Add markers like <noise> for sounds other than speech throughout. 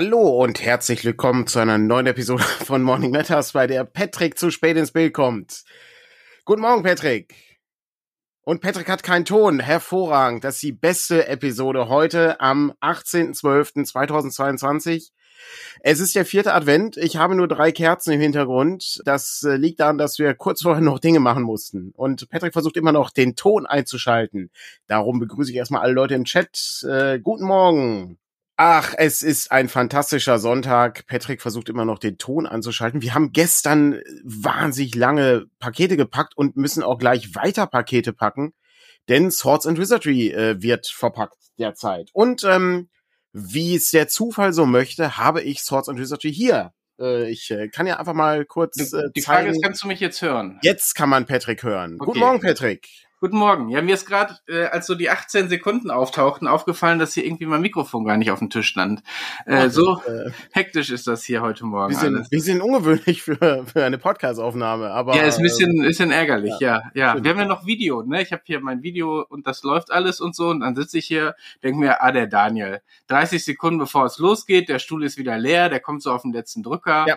Hallo und herzlich willkommen zu einer neuen Episode <laughs> von Morning Matters, bei der Patrick zu spät ins Bild kommt. Guten Morgen, Patrick. Und Patrick hat keinen Ton. Hervorragend. Das ist die beste Episode heute am 18.12.2022. Es ist der vierte Advent. Ich habe nur drei Kerzen im Hintergrund. Das äh, liegt daran, dass wir kurz vorher noch Dinge machen mussten. Und Patrick versucht immer noch, den Ton einzuschalten. Darum begrüße ich erstmal alle Leute im Chat. Äh, guten Morgen. Ach, es ist ein fantastischer Sonntag. Patrick versucht immer noch den Ton anzuschalten. Wir haben gestern wahnsinnig lange Pakete gepackt und müssen auch gleich weiter Pakete packen, denn Swords and Wizardry äh, wird verpackt derzeit. Und ähm, wie es der Zufall so möchte, habe ich Swords and Wizardry hier. Äh, ich äh, kann ja einfach mal kurz. Äh, Die Frage ist, kannst du mich jetzt hören? Jetzt kann man Patrick hören. Okay. Guten Morgen, Patrick. Guten Morgen. Ja, mir ist gerade, äh, als so die 18 Sekunden auftauchten, aufgefallen, dass hier irgendwie mein Mikrofon gar nicht auf dem Tisch stand. Äh, Ach, so äh, hektisch ist das hier heute Morgen Bisschen, alles. bisschen ungewöhnlich für, für eine Podcast-Aufnahme, aber. Ja, ist ein bisschen, äh, bisschen ärgerlich, ja. Ja, stimmt. wir haben ja noch Video, ne? Ich habe hier mein Video und das läuft alles und so und dann sitze ich hier, denke mir, ah, der Daniel. 30 Sekunden bevor es losgeht, der Stuhl ist wieder leer, der kommt so auf den letzten Drücker. Ja.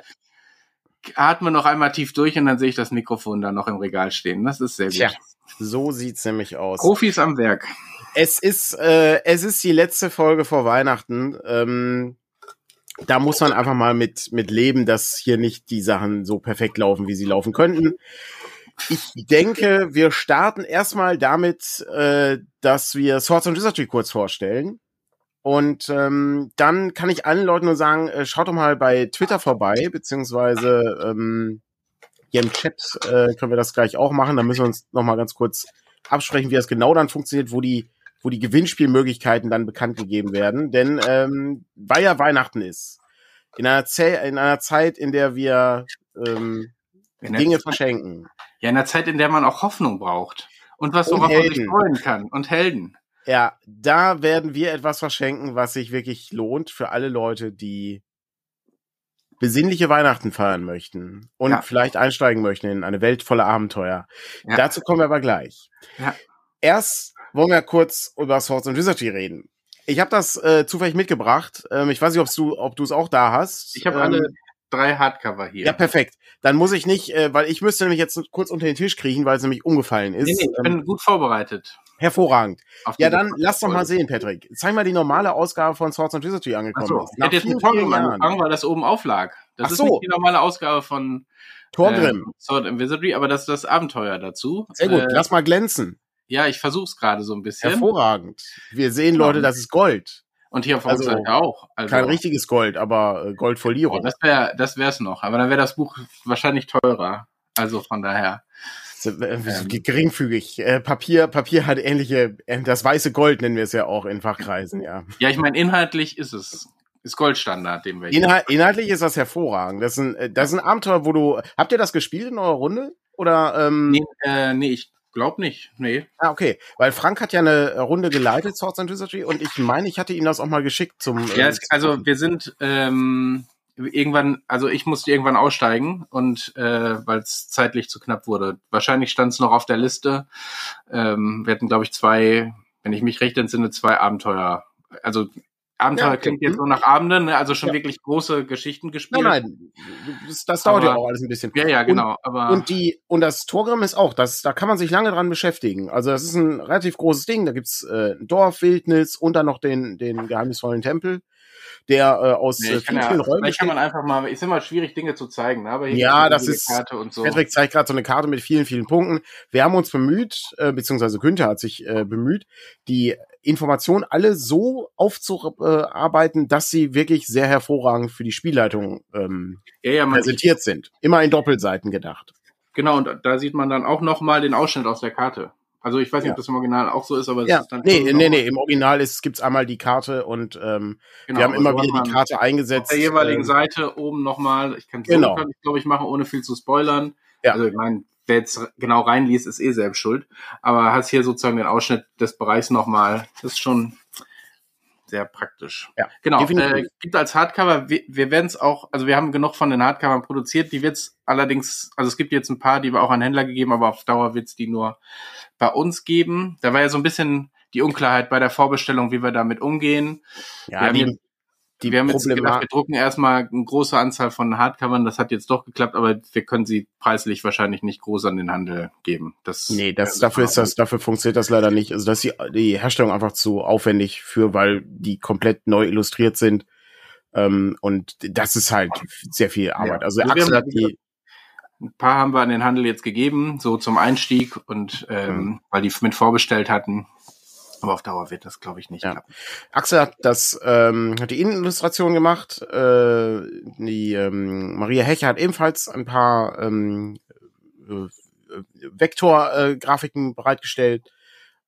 Atme noch einmal tief durch und dann sehe ich das Mikrofon da noch im Regal stehen. Das ist sehr gut. Tja, so sieht's nämlich aus. Profis am Werk. Es ist, äh, es ist die letzte Folge vor Weihnachten. Ähm, da muss man einfach mal mit, mit leben, dass hier nicht die Sachen so perfekt laufen, wie sie laufen könnten. Ich denke, wir starten erstmal damit, äh, dass wir Swords and Wizardry kurz vorstellen. Und ähm, dann kann ich allen Leuten nur sagen, äh, schaut doch mal bei Twitter vorbei, beziehungsweise ähm, hier im Chat äh, können wir das gleich auch machen. Da müssen wir uns noch mal ganz kurz absprechen, wie das genau dann funktioniert, wo die, wo die Gewinnspielmöglichkeiten dann bekannt gegeben werden. Denn ähm, weil ja Weihnachten ist, in einer, Ze in einer Zeit, in der wir ähm, In Dinge Zeit- verschenken. Ja, in einer Zeit, in der man auch Hoffnung braucht. Und was, worauf man sich freuen kann. Und Helden. Ja, da werden wir etwas verschenken, was sich wirklich lohnt für alle Leute, die besinnliche Weihnachten feiern möchten und Ja. vielleicht einsteigen möchten in eine Welt voller Abenteuer. Ja. Dazu kommen wir aber gleich. Ja. Erst wollen wir kurz über Swords and Wizardry reden. Ich habe das äh, zufällig mitgebracht. Ähm, ich weiß nicht, ob's du, ob du es auch da hast. Ich habe ähm, alle drei Hardcover hier. Ja, perfekt. Dann muss ich nicht, äh, weil ich müsste nämlich jetzt kurz unter den Tisch kriechen, weil es nämlich umgefallen ist. nee, nee, ich ähm, bin gut vorbereitet. Hervorragend. Ja, dann lass doch mal sehen, Patrick. Zeig mal die normale Ausgabe von Swords and Wizardry angekommen ist. ich hätte jetzt mit Torgrim angefangen, weil das oben auflag. Das Ach ist so. nicht die normale Ausgabe von Torgrim. ähm, Sword and Wizardry, aber das ist das Abenteuer dazu. Sehr gut, Äh, lass mal glänzen. ja, ich versuch's gerade so ein bisschen. Hervorragend. Wir sehen. Leute, das ist Gold. Und hier auf Also, der Seite auch. Also, Kein richtiges Gold, aber äh, oh, Goldfolierung. das wäre das wär's noch. Aber dann wäre das Buch wahrscheinlich teurer. Also von daher. Äh, ähm, geringfügig. Äh, Papier, Papier hat ähnliche, äh, das weiße Gold nennen wir es ja auch in Fachkreisen, ja. Ja, ich meine, inhaltlich ist es. Ist Goldstandard, den wir hier. Inhal inhaltlich ist das hervorragend. Das ist, ein, äh, das ist ein Abenteuer, wo du. Habt ihr das gespielt in eurer Runde? Oder ähm, Nee, äh, nee, ich glaube nicht. Nee. Ah, okay. Weil Frank hat ja eine Runde geleitet, Swords and Wizardry, und ich meine, ich hatte ihm das auch mal geschickt zum. Ja, es, also wir sind ähm, irgendwann, also ich musste irgendwann aussteigen und äh, weil es zeitlich zu knapp wurde. Wahrscheinlich stand es noch auf der Liste. Ähm, wir hatten, glaube ich, zwei, wenn ich mich recht entsinne, zwei Abenteuer. Also Abenteuer Ja, okay. klingt jetzt so nach Abenden, ne? also schon Ja. wirklich große Geschichten gespielt. Nein, nein, das, das dauert ja auch alles ein bisschen. Ja, ja, genau. aber Und die und das Torgrim ist auch, das, da kann man sich lange dran beschäftigen. Also das ist ein relativ großes Ding. Da gibt's äh, ein Dorf, Wildnis und dann noch den den geheimnisvollen Tempel, der äh, aus nee, äh, vielen, ja, vielen Räumen vielleicht kann man einfach mal, ist immer schwierig, Dinge zu zeigen, ne? aber hier Ja, das ist- Karte und so. Patrick zeigt gerade so eine Karte mit vielen, vielen Punkten. Wir haben uns bemüht, äh, beziehungsweise Günther hat sich äh, bemüht, die Informationen alle so aufzuarbeiten, dass sie wirklich sehr hervorragend für die Spielleitung ähm, ja, ja, präsentiert sind. Immer in Doppelseiten gedacht. Genau, und da sieht man dann auch nochmal den Ausschnitt aus der Karte. Also ich weiß nicht, Ja. ob das im Original auch so ist, aber es Ja, ist dann nee, nee, nee, im Original ist, gibt's einmal die Karte und ähm, Genau, wir haben immer so hat wieder die Karte Auf eingesetzt. der jeweiligen ähm, Seite oben nochmal, ich kann Genau. so glaube ich machen, ohne viel zu spoilern. Ja. Also ich meine, wer jetzt genau reinliest, ist eh selbst schuld. Aber hast hier sozusagen den Ausschnitt des Bereichs nochmal. Das ist schon sehr praktisch. Ja, genau. Äh, gibt als Hardcover, wir, wir werden es auch, also wir haben genug von den Hardcovern produziert, die wird's allerdings, also es gibt jetzt ein paar, die wir auch an Händler gegeben, aber auf Dauer wird's die nur bei uns geben. Da war ja so ein bisschen die Unklarheit bei der Vorbestellung, wie wir damit umgehen. wir ja, haben die, jetzt- die wir haben jetzt gedacht, wir drucken erstmal eine große Anzahl von Hardcovern, das hat jetzt doch geklappt, aber wir können sie preislich wahrscheinlich nicht groß an den Handel geben. Das nee, das, dafür ist das, dafür funktioniert das leider nicht. Also, dass die, die Herstellung einfach zu aufwendig für, weil die komplett neu illustriert sind. Ähm, und das ist halt sehr viel Arbeit. Ja. Also, also Axel hat die, ein paar haben wir an den Handel jetzt gegeben, so zum Einstieg und ähm, mhm. weil die mit vorbestellt hatten. Aber auf Dauer wird das, glaube ich, nicht ja. klappen. Axel hat das, ähm, hat die Innenillustration gemacht. Äh, die ähm, Maria Hecher hat ebenfalls ein paar ähm, äh, Vektorgrafiken äh, bereitgestellt.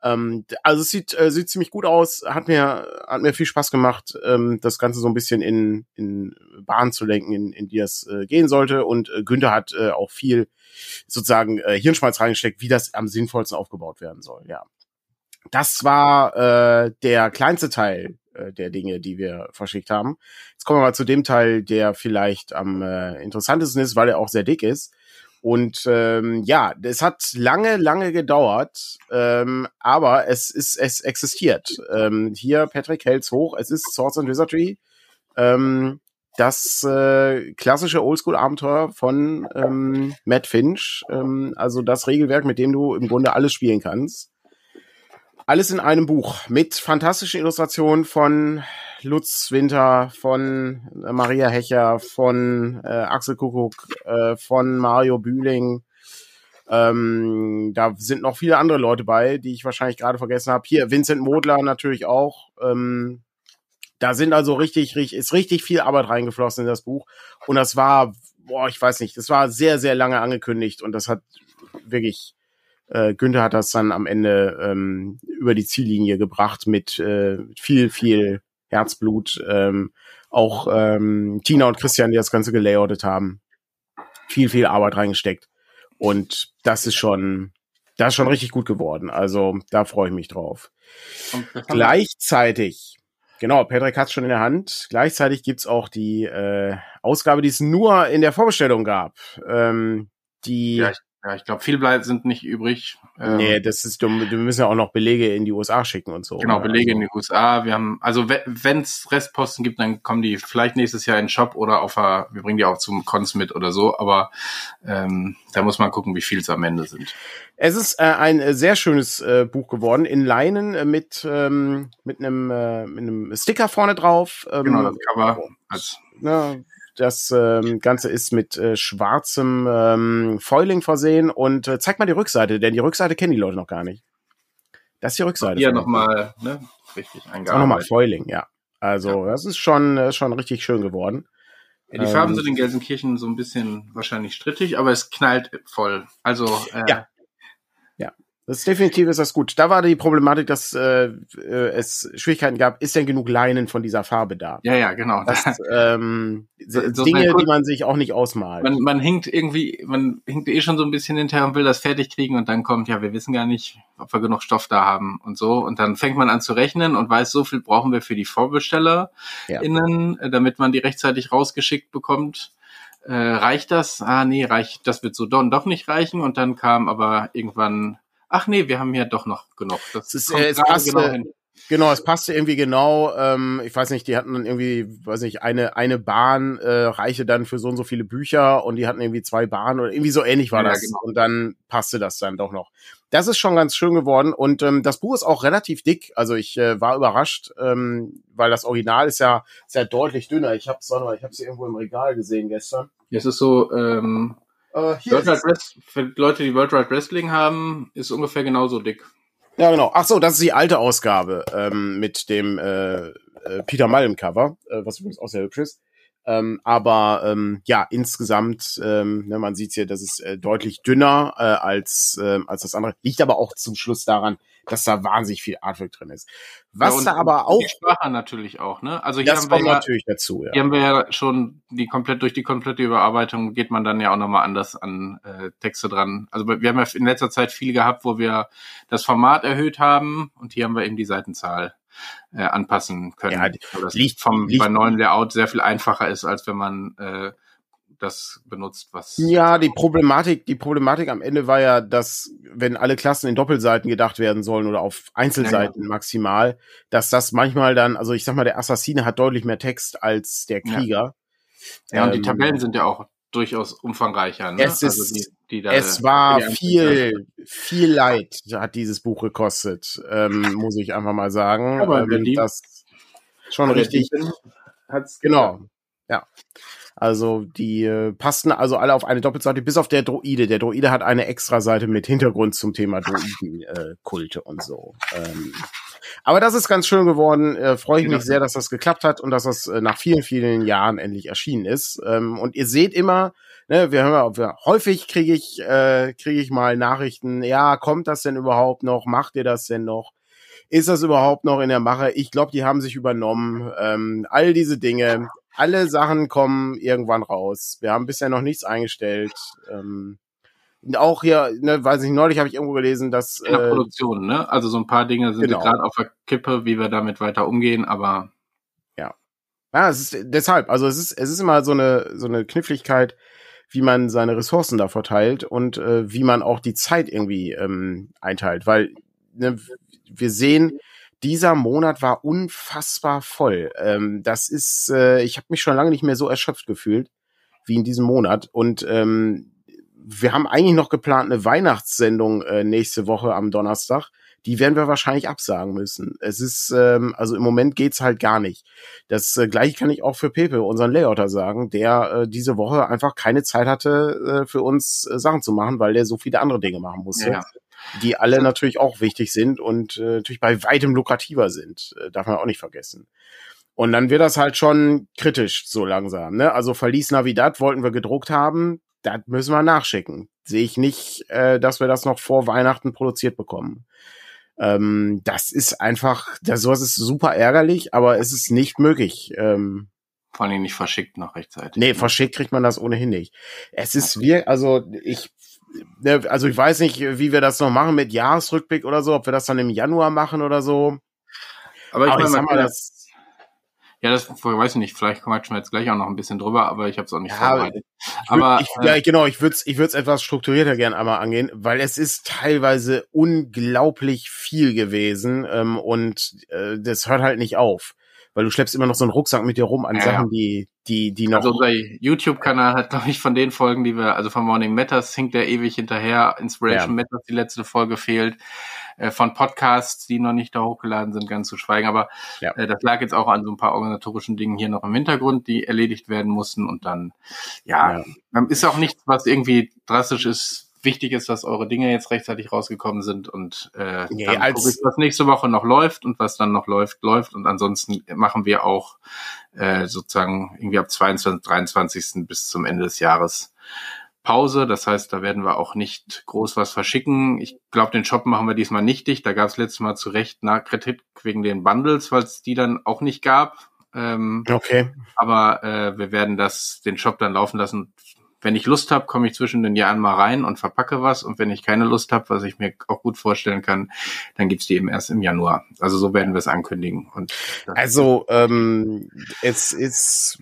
Ähm, also es sieht, äh, sieht ziemlich gut aus, hat mir, hat mir viel Spaß gemacht, ähm, das Ganze so ein bisschen in, in Bahn zu lenken, in, in die es äh, gehen sollte. Und äh, Günther hat äh, auch viel sozusagen äh, Hirnschmalz reingesteckt, wie das am sinnvollsten aufgebaut werden soll, ja. Das war äh, der kleinste Teil äh, der Dinge, die wir verschickt haben. Jetzt kommen wir mal zu dem Teil, der vielleicht am äh, interessantesten ist, weil er auch sehr dick ist. Und ähm, ja, es hat lange, lange gedauert, ähm, aber es ist, es existiert. Ähm, hier Patrick hält's hoch. Es ist Swords and Wizardry, ähm, das äh, klassische Oldschool-Abenteuer von ähm, Matt Finch. Ähm, also das Regelwerk, mit dem du im Grunde alles spielen kannst. Alles in einem Buch mit fantastischen Illustrationen von Lutz Winter, von äh, Maria Hecher, von äh, Axel Kuckuck, äh, von Mario Bühling. Ähm, da sind noch viele andere Leute bei, die ich wahrscheinlich gerade vergessen habe. Hier Vincent Modler natürlich auch. Ähm, da sind also richtig, richtig, ist richtig viel Arbeit reingeflossen in das Buch. Und das war, boah, ich weiß nicht, das war sehr, sehr lange angekündigt und das hat wirklich äh, Günther hat das dann am Ende ähm, über die Ziellinie gebracht mit äh, viel, viel Herzblut. Ähm, auch ähm, Tina und Christian, die das Ganze gelayoutet haben, viel, viel Arbeit reingesteckt. Und das ist schon, das ist schon richtig gut geworden. Also da freue ich mich drauf. Gleichzeitig, genau, Patrick hat es schon in der Hand. Gleichzeitig gibt's auch die äh, Ausgabe, die es nur in der Vorbestellung gab. Ähm, die ja, ich ja, ich glaube, viel bleibt sind nicht übrig. Ähm, nee, das ist dumm. Wir müssen ja auch noch Belege in die USA schicken und so. Genau, Belege also. in die USA. Wir haben, also wenn es Restposten gibt, dann kommen die vielleicht nächstes Jahr in den Shop oder auf wir bringen die auch zum Cons mit oder so, aber ähm, da muss man gucken, wie viel es am Ende sind. Es ist äh, ein äh, sehr schönes äh, Buch geworden, in Leinen äh, mit, ähm, mit einem äh, mit einem Sticker vorne drauf. Ähm, genau, das Cover. Als, ne, das ähm, Ganze ist mit äh, schwarzem ähm, Foiling versehen und äh, zeig mal die Rückseite, denn die Rückseite kennen die Leute noch gar nicht. Das ist die Rückseite. Hier nochmal, ne? Richtig eingearbeitet. Auch nochmal Foiling, ja. Also, ja. das ist schon, äh, schon richtig schön geworden. Ja, die Farben ähm, sind in Gelsenkirchen so ein bisschen wahrscheinlich strittig, aber es knallt voll. Also, äh, ja. Das ist definitiv ist das gut. Da war die Problematik, dass äh, äh, es Schwierigkeiten gab. Ist denn genug Leinen von dieser Farbe da? Ja, ja, genau. Das, <laughs> ähm, so, so Dinge, die man sich auch nicht ausmalt. Man, man hinkt irgendwie, man hinkt eh schon so ein bisschen hinterher und will das fertig kriegen und dann kommt, ja, wir wissen gar nicht, ob wir genug Stoff da haben und so. Und dann fängt man an zu rechnen und weiß, so viel brauchen wir für die VorbestellerInnen, ja. damit man die rechtzeitig rausgeschickt bekommt. Äh, reicht das? Ah, nee, reicht, das wird so doch, doch nicht reichen. Und dann kam aber irgendwann ach nee, wir haben ja doch noch genug. Das ist, äh, es passte, genau, hin. genau, es passte irgendwie genau. Ähm, ich weiß nicht, die hatten dann irgendwie, weiß nicht, eine eine Bahn äh, reichte dann für so und so viele Bücher und die hatten irgendwie zwei Bahnen oder irgendwie so ähnlich war ja, das. Genau. Und dann passte das dann doch noch. Das ist schon ganz schön geworden und ähm, das Buch ist auch relativ dick. Also ich äh, war überrascht, ähm, weil das Original ist ja sehr deutlich dünner. Ich habe es, ich habe es irgendwo im Regal gesehen gestern. Es ist so ähm, Uh, World Wide für Leute, die World Wide Wrestling haben, ist ungefähr genauso dick. Ja, genau. Ach so, das ist die alte Ausgabe ähm, mit dem äh, äh, Peter Malm Cover, äh, was übrigens auch sehr hübsch ist. Ähm, aber ähm, ja, insgesamt, ähm, ne, man sieht hier, das ist äh, deutlich dünner äh, als, äh, als das andere. Liegt aber auch zum Schluss daran, dass da wahnsinnig viel Artwork drin ist. Was ja, da aber auch. Die Sprache natürlich auch, ne? Also hier das haben wir ja, natürlich dazu, ja. Hier haben wir ja schon die komplett, durch die komplette Überarbeitung geht man dann ja auch nochmal anders an äh, Texte dran. Also wir haben ja in letzter Zeit viel gehabt, wo wir das Format erhöht haben und hier haben wir eben die Seitenzahl äh, anpassen können. Ja, das liegt vom liegt, bei neuen Layout sehr viel einfacher ist, als wenn man äh, das benutzt, was. Ja, die Problematik, die Problematik am Ende war ja, dass wenn alle Klassen in Doppelseiten gedacht werden sollen oder auf Einzelseiten ja, ja. maximal, dass das manchmal dann, also ich sag mal, der Assassine hat deutlich mehr Text als der Krieger. Ja, ja und die ähm, Tabellen sind ja auch durchaus umfangreicher. Ne? Es, ist, also die, die da, es war viel, viel Leid hat dieses Buch gekostet, ähm, muss ich einfach mal sagen. Aber ähm, das schon richtig. Hat's genau. Ja. Also die äh, passten also alle auf eine Doppelseite, bis auf der Droide. Der Droide hat eine extra Seite mit Hintergrund zum Thema Droiden-Kulte äh, und so. Ähm, aber das ist ganz schön geworden. Äh, Freue ich genau. mich sehr, dass das geklappt hat und dass das äh, nach vielen, vielen Jahren endlich erschienen ist. Ähm, und ihr seht immer, ne, wir hören, wir, häufig kriege ich, äh, kriege ich mal Nachrichten, ja, kommt das denn überhaupt noch? Macht ihr das denn noch? Ist das überhaupt noch in der Mache? Ich glaube, die haben sich übernommen. Ähm, all diese Dinge alle Sachen kommen irgendwann raus. Wir haben bisher noch nichts eingestellt. Ähm, auch hier, ne, weiß ich, neulich habe ich irgendwo gelesen, dass. In der äh, Produktion, ne? Also so ein paar Dinge sind genau. gerade auf der Kippe, wie wir damit weiter umgehen, aber. Ja. Ja, es ist deshalb, also es ist, es ist immer so eine, so eine Kniffligkeit, wie man seine Ressourcen da verteilt und äh, wie man auch die Zeit irgendwie ähm, einteilt. Weil ne, wir sehen, dieser Monat war unfassbar voll. Ähm, das ist, äh, ich habe mich schon lange nicht mehr so erschöpft gefühlt wie in diesem Monat. Und ähm, wir haben eigentlich noch geplant eine Weihnachtssendung äh, nächste Woche am Donnerstag. Die werden wir wahrscheinlich absagen müssen. Es ist, ähm, also im Moment geht's halt gar nicht. Das äh, gleiche kann ich auch für Pepe, unseren Layouter, sagen, der äh, diese Woche einfach keine Zeit hatte, äh, für uns äh, Sachen zu machen, weil der so viele andere Dinge machen musste. Ja die alle natürlich auch wichtig sind und äh, natürlich bei weitem lukrativer sind. Äh, darf man auch nicht vergessen. Und dann wird das halt schon kritisch so langsam. Ne? Also Verlies Navidad wollten wir gedruckt haben, das müssen wir nachschicken. Sehe ich nicht, äh, dass wir das noch vor Weihnachten produziert bekommen. Ähm, das ist einfach, das sowas ist super ärgerlich, aber es ist nicht möglich. Ähm, Vor allem nicht verschickt noch rechtzeitig. Nee, verschickt kriegt man das ohnehin nicht. Es ist wir, also ich Ne, also ich weiß nicht, wie wir das noch machen mit Jahresrückblick oder so, ob wir das dann im Januar machen oder so. Aber ich, aber ich sag mal, das, ja, das weiß ich nicht. Vielleicht quatschen wir jetzt gleich auch noch ein bisschen drüber, aber ich habe es auch nicht ja, vorbereitet. Aber ich, äh, ja, genau, ich würde es ich würd's etwas strukturierter gern einmal angehen, weil es ist teilweise unglaublich viel gewesen ähm, und äh, das hört halt nicht auf weil du schleppst immer noch so einen Rucksack mit dir rum an ja, Sachen, die, die, die noch. Also unser YouTube-Kanal hat, glaube ich, von den Folgen, die wir, also von Morning Matters hinkt der ewig hinterher. Inspiration. Matters, die letzte Folge fehlt. Äh, von Podcasts, die noch nicht da hochgeladen sind, ganz zu schweigen. Aber ja. äh, das lag jetzt auch an so ein paar organisatorischen Dingen hier noch im Hintergrund, die erledigt werden mussten. Und dann, ja, ja. ist auch nichts, was irgendwie drastisch ist wichtig ist, dass eure Dinge jetzt rechtzeitig rausgekommen sind und äh, nee, dann als ich, was nächste Woche noch läuft und was dann noch läuft, läuft. Und ansonsten machen wir auch äh, sozusagen irgendwie ab 22, 23. bis zum Ende des Jahres Pause. Das heißt, da werden wir auch nicht groß was verschicken. Ich glaube, den Shop machen wir diesmal nicht dicht. Da gab es letztes Mal zu Recht nach Kritik wegen den Bundles, weil es die dann auch nicht gab. Ähm, okay. Aber äh, wir werden das, den Shop dann laufen lassen wenn ich Lust habe, komme ich zwischen den Jahren mal rein und verpacke was. Und wenn ich keine Lust habe, was ich mir auch gut vorstellen kann, dann gibt's die eben erst im Januar. Also so werden wir es ankündigen. Und also ähm, es ist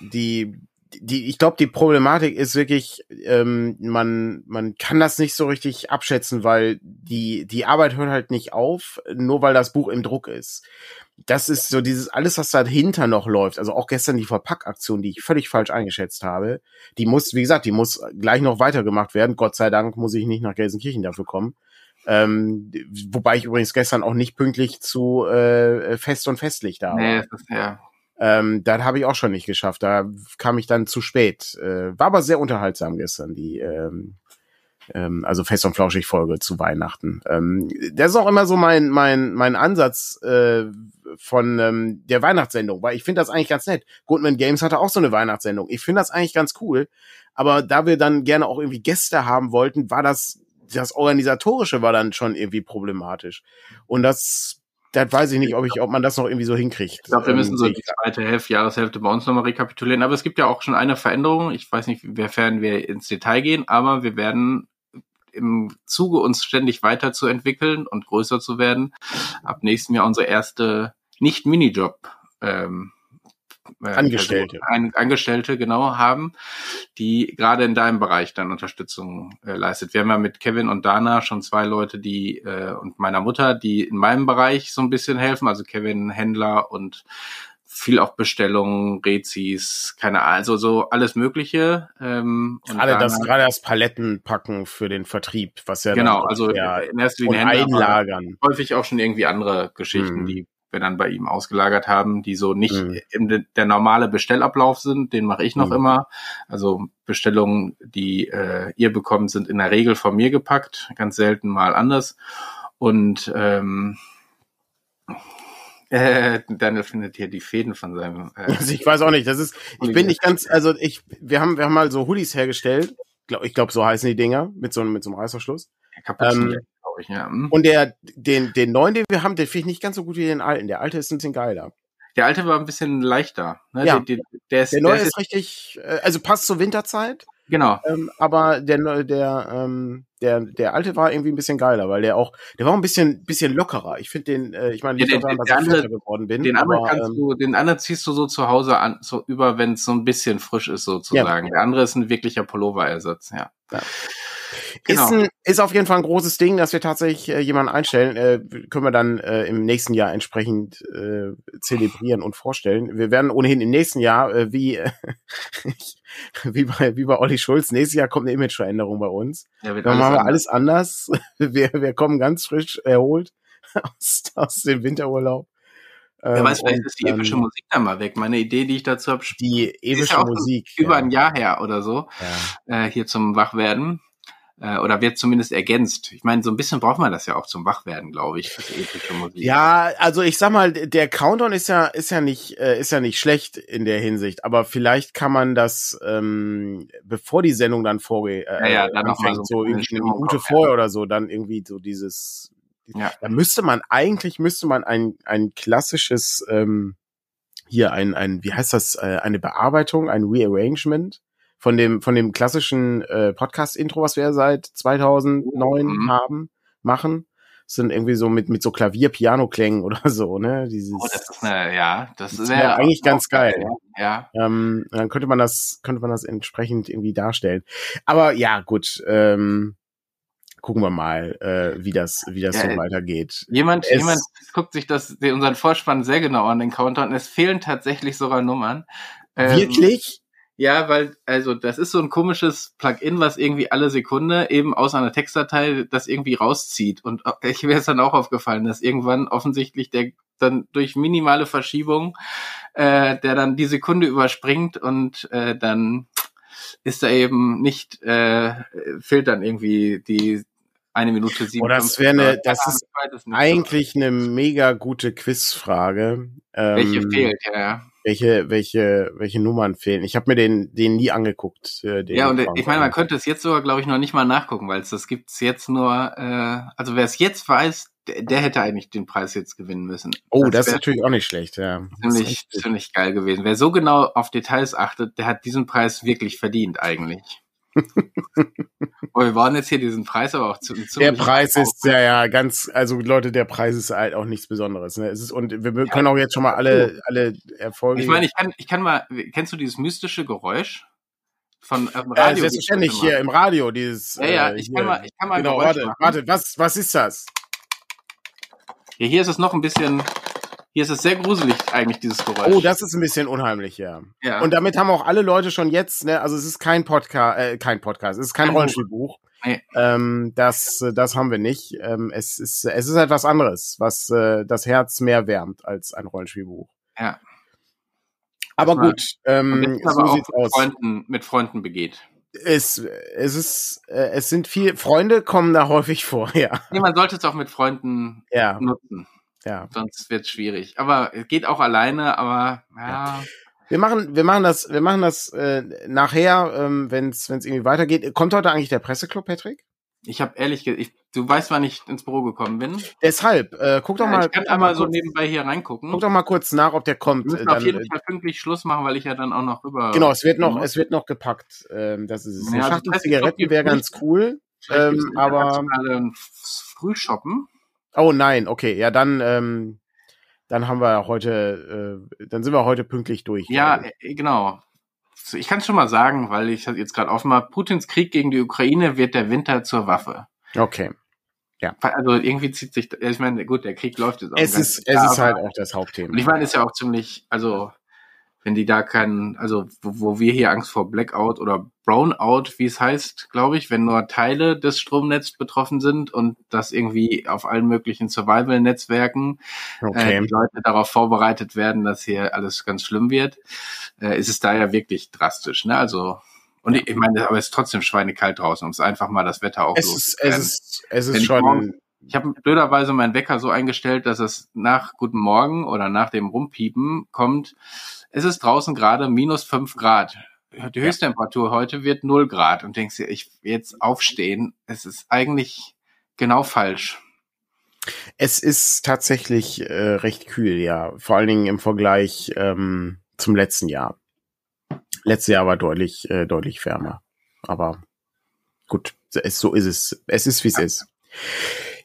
die die, ich glaube, die Problematik ist wirklich, ähm, man, man kann das nicht so richtig abschätzen, weil die, die Arbeit hört halt nicht auf, nur weil das Buch im Druck ist das ist so dieses alles, was dahinter noch läuft. Also auch gestern die Verpackaktion, die ich völlig falsch eingeschätzt habe, die muss, wie gesagt, die muss gleich noch weitergemacht werden. Gott sei Dank muss ich nicht nach Gelsenkirchen dafür kommen. Ähm, wobei ich übrigens gestern auch nicht pünktlich zu äh, Fest und Festlich da war. Nee, das ist ja. Ähm, das habe ich auch schon nicht geschafft. Da kam ich dann zu spät. Äh, war aber sehr unterhaltsam gestern, die ähm, ähm, also Fest und Flauschig Folge zu Weihnachten. Ähm, das ist auch immer so mein mein mein Ansatz äh, von ähm, der Weihnachtssendung, weil ich finde das eigentlich ganz nett. Goodman Games hatte auch so eine Weihnachtssendung. Ich finde das eigentlich ganz cool, aber da wir dann gerne auch irgendwie Gäste haben wollten, war das das organisatorische war dann schon irgendwie problematisch. Und das das weiß ich nicht, ob ich, ob man das noch irgendwie so hinkriegt. Ich glaube, wir müssen so die zweite Hälfte, Jahreshälfte bei uns nochmal rekapitulieren. Aber es gibt ja auch schon eine Veränderung. Ich weiß nicht, wiefern wir ins Detail gehen, aber wir werden im Zuge uns ständig weiterzuentwickeln und größer zu werden, ab nächstem Jahr unsere erste nicht Minijob ähm, äh, Angestellte. Person, ein, Angestellte genau haben, die gerade in deinem Bereich dann Unterstützung äh, leistet. Wir haben ja mit Kevin und Dana schon zwei Leute, die äh, und meiner Mutter, die in meinem Bereich so ein bisschen helfen. Also Kevin Händler und viel auch Bestellungen, Rezis, keine Ahnung, also so alles Mögliche. Ähm, gerade das, gerade das Palettenpacken für den Vertrieb, was ja genau, also der, in erster Linie einlagern. Häufig auch schon irgendwie andere Geschichten, hm. die wir dann bei ihm ausgelagert haben, die so nicht hm. im, der normale Bestellablauf sind, den mache ich noch hm. immer. Also Bestellungen, die äh, ihr bekommt, sind in der Regel von mir gepackt, ganz selten mal anders. Und ähm, <laughs> äh, Daniel findet hier die Fäden von seinem. Äh, <laughs> also ich weiß auch nicht. Das ist. Ich bin nicht ganz. Also ich. Wir haben wir haben mal so Hoodies hergestellt. Ich glaube, so heißen die Dinger mit so mit so einem Reißverschluss. Ähm, glaube ich. Ja. Hm. Und der den den neuen, den wir haben, der finde ich nicht ganz so gut wie den alten. Der alte ist ein bisschen geiler. Der alte war ein bisschen leichter. Ne? Ja. Der, der, der, ist, der neue ist, ist richtig. Äh, also passt zur Winterzeit. Genau. Ähm, aber der, der, ähm, der, der alte war irgendwie ein bisschen geiler, weil der auch, der war ein bisschen, bisschen lockerer. Ich finde den, äh, ich meine, ja, daran, dass ich andere, geworden bin. Den anderen kannst ähm, du, den anderen ziehst du so zu Hause an, so über, wenn es so ein bisschen frisch ist sozusagen. Ja. Der andere ist ein wirklicher Pulloverersatz, ja. ja. Genau. Ist, ein, ist auf jeden Fall ein großes Ding, dass wir tatsächlich äh, jemanden einstellen. Äh, können wir dann äh, im nächsten Jahr entsprechend äh, zelebrieren und vorstellen. Wir werden ohnehin im nächsten Jahr, äh, wie, äh, <laughs> wie, bei, wie bei Olli Schulz, nächstes Jahr kommt eine Imageveränderung bei uns. Ja, dann machen wir alles anders. <laughs> wir, wir kommen ganz frisch erholt <laughs> aus, aus dem Winterurlaub. Wer weiß, ähm, vielleicht ist die epische Musik dann mal weg. Meine Idee, die ich dazu habe, die epische ja Musik. Über ja. ein Jahr her oder so, ja. äh, hier zum Wachwerden äh, oder wird zumindest ergänzt. Ich meine, so ein bisschen braucht man das ja auch zum Wachwerden, glaube ich, diese epische Musik. Ja, also ich sag mal, der Countdown ist ja ist ja nicht äh, ist ja nicht schlecht in der Hinsicht, aber vielleicht kann man das ähm, bevor die Sendung dann vorgeht, äh, ja, ja, dann anfängt, so, so irgendwie eine Minute vorher oder so, dann irgendwie so dieses ja. Da müsste man eigentlich müsste man ein ein klassisches ähm, hier ein ein wie heißt das äh, eine Bearbeitung, ein Rearrangement von dem, von dem klassischen äh, Podcast-Intro, was wir seit 2009 mhm. haben, machen. Das sind irgendwie so mit, mit so Klavier-Piano-Klängen <laughs> oder so, ne? Dieses, oh, das ist eine, ja, das, das wäre eigentlich ganz geil. geil ja. Ähm, dann könnte man das, könnte man das entsprechend irgendwie darstellen. Aber ja, gut, ähm, gucken wir mal, äh, wie das, wie das ja, so weitergeht. Jemand, es, jemand guckt sich das, unseren Vorspann sehr genau an den Counter und es fehlen tatsächlich sogar Nummern. Ähm, Wirklich? Ja, weil, also das ist so ein komisches Plugin, was irgendwie alle Sekunde eben aus einer Textdatei das irgendwie rauszieht. Und ich wäre es dann auch aufgefallen, dass irgendwann offensichtlich der dann durch minimale Verschiebung äh, der dann die Sekunde überspringt und äh, dann ist da eben nicht, äh, fehlt dann irgendwie die eine Minute sieben. Oh, das wäre eine, das ist eigentlich so. eine mega gute Quizfrage. Welche ähm, fehlt, ja welche, welche, welche Nummern fehlen. Ich habe mir den, den nie angeguckt. Äh, ja, und ich meine, man könnte es jetzt sogar, glaube ich, noch nicht mal nachgucken, weil es das gibt's jetzt nur, äh, also wer es jetzt weiß, der, der hätte eigentlich den Preis jetzt gewinnen müssen. Oh, das, das ist natürlich auch nicht schlecht, ja. Ziemlich, ziemlich geil gewesen. Wer so genau auf Details achtet, der hat diesen Preis wirklich verdient eigentlich. Und wir wollen jetzt hier diesen Preis aber auch zu. zu der Preis ist ja ja ganz, also Leute, der Preis ist halt auch nichts Besonderes. Ne? Es ist und wir ja. können auch jetzt schon mal alle alle Erfolge. Ich meine, ich kann ich kann mal. Kennst du dieses mystische Geräusch? Von ähm, Radio. Ja, selbstverständlich hier im Radio dieses. Ja, ja, ich, äh, kann mal, ich kann mal. Genau, warte, warte, was, was ist das? Ja, hier ist es noch ein bisschen, hier ist es sehr gruselig eigentlich, dieses Geräusch. Oh, das ist ein bisschen unheimlich, ja. ja. Und damit haben auch alle Leute schon jetzt, ne, also es ist kein Podcast, äh, kein Podcast, es ist kein, Rollenspielbuch. Nee. Ähm, das, das haben wir nicht. Ähm, es ist, es ist etwas anderes, was äh, das Herz mehr wärmt als ein Rollenspielbuch. Ja. Aber gut, ähm, so aber sieht's mit aus. Freunden, mit Freunden begeht. Es, es ist, äh, es sind viel, Freunde kommen da häufig <laughs> vor, ja. Nee, man sollte es auch mit Freunden ja. nutzen. Ja. Sonst wird es schwierig. Aber es geht auch alleine, aber ja. ja. Wir machen, wir machen das, wir machen das äh, nachher, ähm, wenn es irgendwie weitergeht. Kommt heute eigentlich der Presseclub, Patrick? Ich habe ehrlich gesagt, du weißt, wann ich ins Büro gekommen bin. Deshalb, äh, guck doch ja, mal. Ich kann einmal so nebenbei hier reingucken. Guck doch mal kurz nach, ob der kommt. Wir müssen dann, auf jeden Fall pünktlich Schluss machen, weil ich ja dann auch noch rüber. Genau, es wird noch, es wird noch gepackt. Ähm, das ist es. Ja, Eine Schachtel Zigaretten wäre ganz cool. Ähm, aber Frühshoppen. Oh nein, okay, ja dann, ähm, dann haben wir heute, äh, dann sind wir heute pünktlich durch. Ja, äh, genau. Ich kann es schon mal sagen, weil ich das jetzt gerade offen habe. Putins Krieg gegen die Ukraine wird der Winter zur Waffe. Okay. Ja. Also irgendwie zieht sich, ich meine, gut, der Krieg läuft jetzt auch. Es ist, es ist halt auch das Hauptthema. Und ich meine, ist ja auch ziemlich, also wenn die da keinen, also wo, wo wir hier Angst vor Blackout oder Brownout, wie es heißt, glaube ich, wenn nur Teile des Stromnetzes betroffen sind und das irgendwie auf allen möglichen Survival-Netzwerken äh, okay. äh, die Leute darauf vorbereitet werden, dass hier alles ganz schlimm wird, äh, ist es da ja wirklich drastisch. Ne? Also und ich, ich meine, aber es ist trotzdem schweinekalt draußen, um es einfach mal das Wetter auch es ist, es ist, es ist schon. Ich habe blöderweise meinen Wecker so eingestellt, dass es nach Guten Morgen oder nach dem Rumpiepen kommt, es ist draußen gerade minus fünf Grad. Die Höchsttemperatur heute wird null Grad und denkst dir, ich will jetzt aufstehen. Es ist eigentlich genau falsch. Es ist tatsächlich äh, recht kühl, ja. Vor allen Dingen im Vergleich ähm, zum letzten Jahr. Letztes Jahr war deutlich, äh, deutlich wärmer. Aber gut, es, so ist es. Es ist, wie es ja. ist.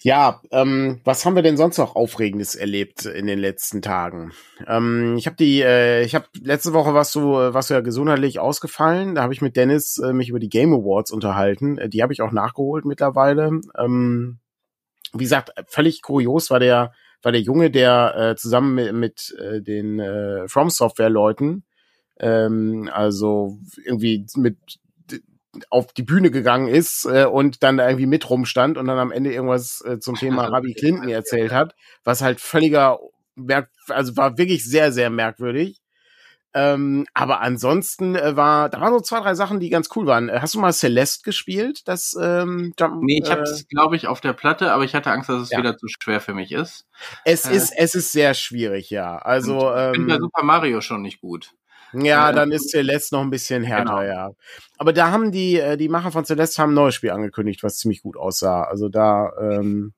Ja, ähm, was haben wir denn sonst noch Aufregendes erlebt in den letzten Tagen? Ähm, ich habe die, äh, ich habe letzte Woche was so, was ja gesundheitlich ausgefallen. Da habe ich mit Dennis äh, mich über die Game Awards unterhalten. Äh, die habe ich auch nachgeholt mittlerweile. Ähm, wie gesagt, völlig kurios war der, war der Junge, der äh, zusammen mit, mit äh, den äh, From Software Leuten ähm, also irgendwie mit auf die Bühne gegangen ist äh, und dann da irgendwie mit rumstand und dann am Ende irgendwas äh, zum Thema <laughs> Rabbi Clinton erzählt hat, was halt völliger merk also war wirklich sehr, sehr merkwürdig. Ähm, aber ansonsten äh, war, da waren so zwei, drei Sachen, die ganz cool waren. Äh, hast du mal Celeste gespielt? Das, ähm, Jump, nee, ich habe es, glaube ich, auf der Platte, aber ich hatte Angst, dass es ja. wieder zu schwer für mich ist. Es äh, ist, es ist sehr schwierig, ja. Also ich ähm, bei Super Mario schon nicht gut. Ja, dann ist Celeste noch ein bisschen härter, genau. ja. Aber da haben die, äh, die Macher von Celeste haben ein neues Spiel angekündigt, was ziemlich gut aussah. Also da, ähm,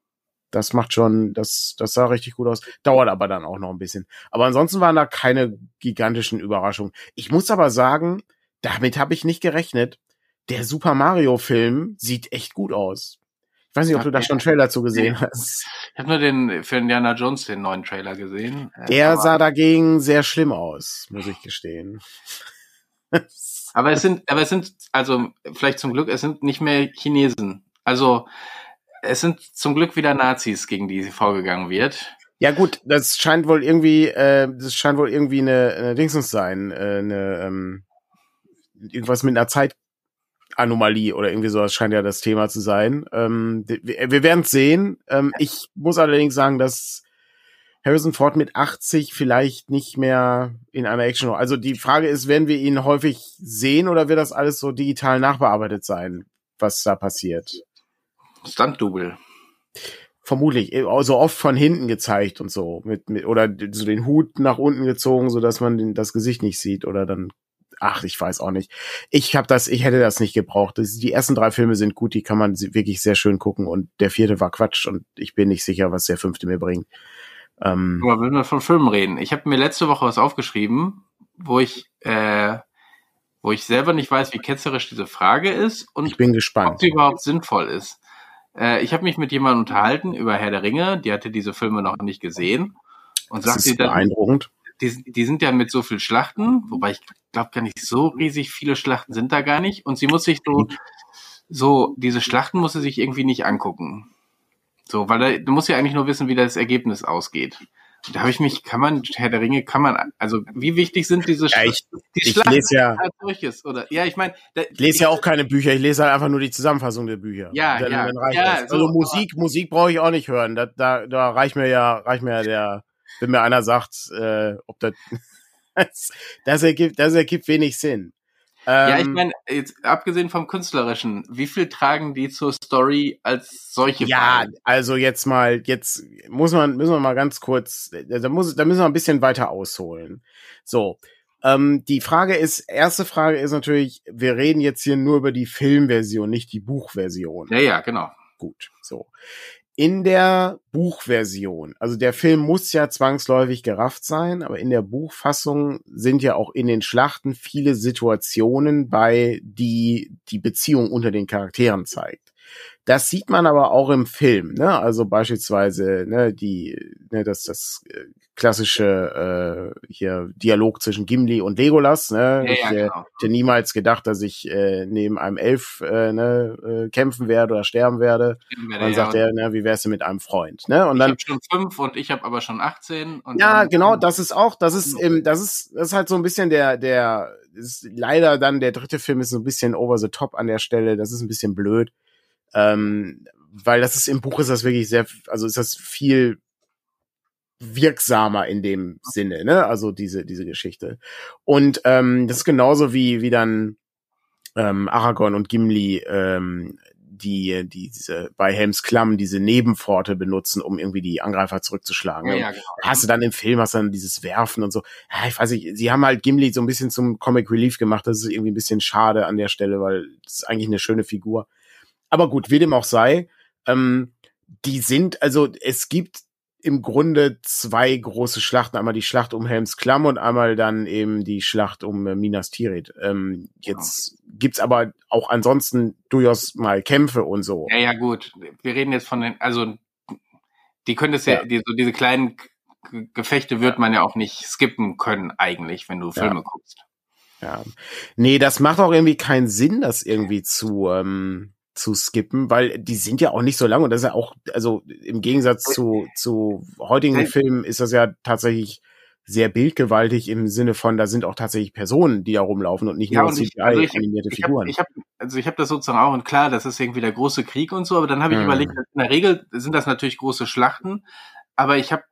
das macht schon, das, das sah richtig gut aus. Dauert aber dann auch noch ein bisschen. Aber ansonsten waren da keine gigantischen Überraschungen. Ich muss aber sagen, damit habe ich nicht gerechnet. Der Super Mario Film sieht echt gut aus. Ich weiß nicht, ob du da schon einen Trailer zu gesehen hast. Ich habe nur den für Indiana Jones den neuen Trailer gesehen. Der aber sah dagegen sehr schlimm aus, muss ich gestehen. <laughs> aber es sind, aber es sind, also vielleicht zum Glück, es sind nicht mehr Chinesen. Also es sind zum Glück wieder Nazis, gegen die vorgegangen wird. Ja gut, das scheint wohl irgendwie, äh, das scheint wohl irgendwie eine, eine Dingsens sein, äh, eine ähm, irgendwas mit einer Zeit Anomalie oder irgendwie sowas scheint ja das Thema zu sein. Ähm, wir, wir werden es sehen. Ähm, ich muss allerdings sagen, dass Harrison Ford mit 80 vielleicht nicht mehr in einer Action. Also die Frage ist, werden wir ihn häufig sehen oder wird das alles so digital nachbearbeitet sein, was da passiert? Stunt-Double. Vermutlich, so also oft von hinten gezeigt und so, mit, mit oder so den Hut nach unten gezogen, so dass man den, das Gesicht nicht sieht oder dann ach, ich weiß auch nicht. Ich habe das, ich hätte das nicht gebraucht. Das, die ersten drei Filme sind gut, die kann man wirklich sehr schön gucken und der vierte war Quatsch und ich bin nicht sicher, was der fünfte mir bringt. Ähm, Aber wenn wir von Filmen reden, ich habe mir letzte Woche was aufgeschrieben, wo ich äh, wo ich selber nicht weiß, wie ketzerisch diese Frage ist und ich bin gespannt. ob sie überhaupt sinnvoll ist. Äh, ich habe mich mit jemandem unterhalten über Herr der Ringe, die hatte diese Filme noch nicht gesehen und das sagt sie dann beeindruckend die, die sind ja mit so viel Schlachten, wobei ich glaube gar nicht so riesig viele Schlachten sind da gar nicht. Und sie muss sich so, so, diese Schlachten muss sie sich irgendwie nicht angucken. So, weil da, du musst ja eigentlich nur wissen, wie das Ergebnis ausgeht. Da habe ich mich, kann man, Herr der Ringe, kann man, also wie wichtig sind diese ja, ich, die ich Schlachten lese ja, solches? Oder, ja, ich meine, ich lese ja auch keine Bücher, ich lese halt einfach nur die Zusammenfassung der Bücher. Ja, dann, ja, dann ja also so, Musik, Musik brauche ich auch nicht hören. Da, da, da reicht mir ja, reicht mir ja der, wenn mir einer sagt, äh, ob das, <laughs> das ergibt, das ergibt wenig Sinn. Ähm, ja, ich ähm, meine, jetzt abgesehen vom künstlerischen, wie viel tragen die zur Story als solche? Ja, bei? also jetzt mal, jetzt muss man, müssen wir mal ganz kurz, da muss, da müssen wir ein bisschen weiter ausholen. So. Ähm, die Frage ist, erste Frage ist natürlich, wir reden jetzt hier nur über die Filmversion, nicht die Buchversion. Ja, ja, genau. Gut, so in der Buchversion, also der Film muss ja zwangsläufig gerafft sein, aber in der Buchfassung sind ja auch in den Schlachten viele Situationen bei, die die Beziehung unter den Charakteren zeigt. Das sieht man aber auch im Film, ne? Also beispielsweise, ne, die, ne, das, das äh, klassische äh, hier Dialog zwischen Gimli und Legolas, ne? Ja, ich ja, äh, genau. hätte niemals gedacht, dass ich äh, neben einem Elf äh, ne, äh, kämpfen werde oder sterben werde. Dann sagt er, ne, wie wär's denn mit einem Freund, ne? Und ich dann schon fünf und ich habe aber schon 18. Und ja, genau, das ist auch, das ist, ähm, das ist, das ist halt so ein bisschen der, der, ist leider dann der dritte Film ist so ein bisschen over the top an der Stelle. Das ist ein bisschen blöd, ähm, weil das ist im Buch ist das wirklich sehr, also ist das viel wirksamer in dem Sinne, ne? Also diese diese Geschichte. Und ähm, das ist genauso wie wie dann ähm, Aragorn und Gimli ähm, die, die diese bei Helms Klamm diese Nebenpforte benutzen, um irgendwie die Angreifer zurückzuschlagen. Ja, ja, genau. hast du dann im Film hast du dann dieses Werfen und so. Ja, ich weiß nicht, sie haben halt Gimli so ein bisschen zum Comic Relief gemacht. Das ist irgendwie ein bisschen schade an der Stelle, weil das ist eigentlich eine schöne Figur. Aber gut, wie dem auch sei, ähm, die sind, also es gibt im Grunde zwei große Schlachten. Einmal die Schlacht um Helms Klamm und einmal dann eben die Schlacht um äh, Minas Tirith. Ähm, jetzt gibt's aber auch ansonsten durchaus mal Kämpfe und so. Ja, ja, gut. Wir reden jetzt von den, also die können das ja, Ja. Die, so diese kleinen G- Gefechte wird man ja auch nicht skippen können eigentlich, wenn du Filme guckst. Ja. Nee, das macht auch irgendwie keinen Sinn, das irgendwie zu, ähm, zu skippen, weil die sind ja auch nicht so lang und das ist ja auch, also im Gegensatz zu, zu heutigen. Filmen ist das ja tatsächlich sehr bildgewaltig im Sinne von, da sind auch tatsächlich Personen, die da rumlaufen und nicht Ja, nur also CGI-animierte habe Figuren. ich hab, also ich hab das sozusagen auch, und klar, das ist irgendwie der große Krieg und so, aber dann habe ich Mhm. überlegt, in der Regel sind das natürlich große Schlachten, aber ich habe,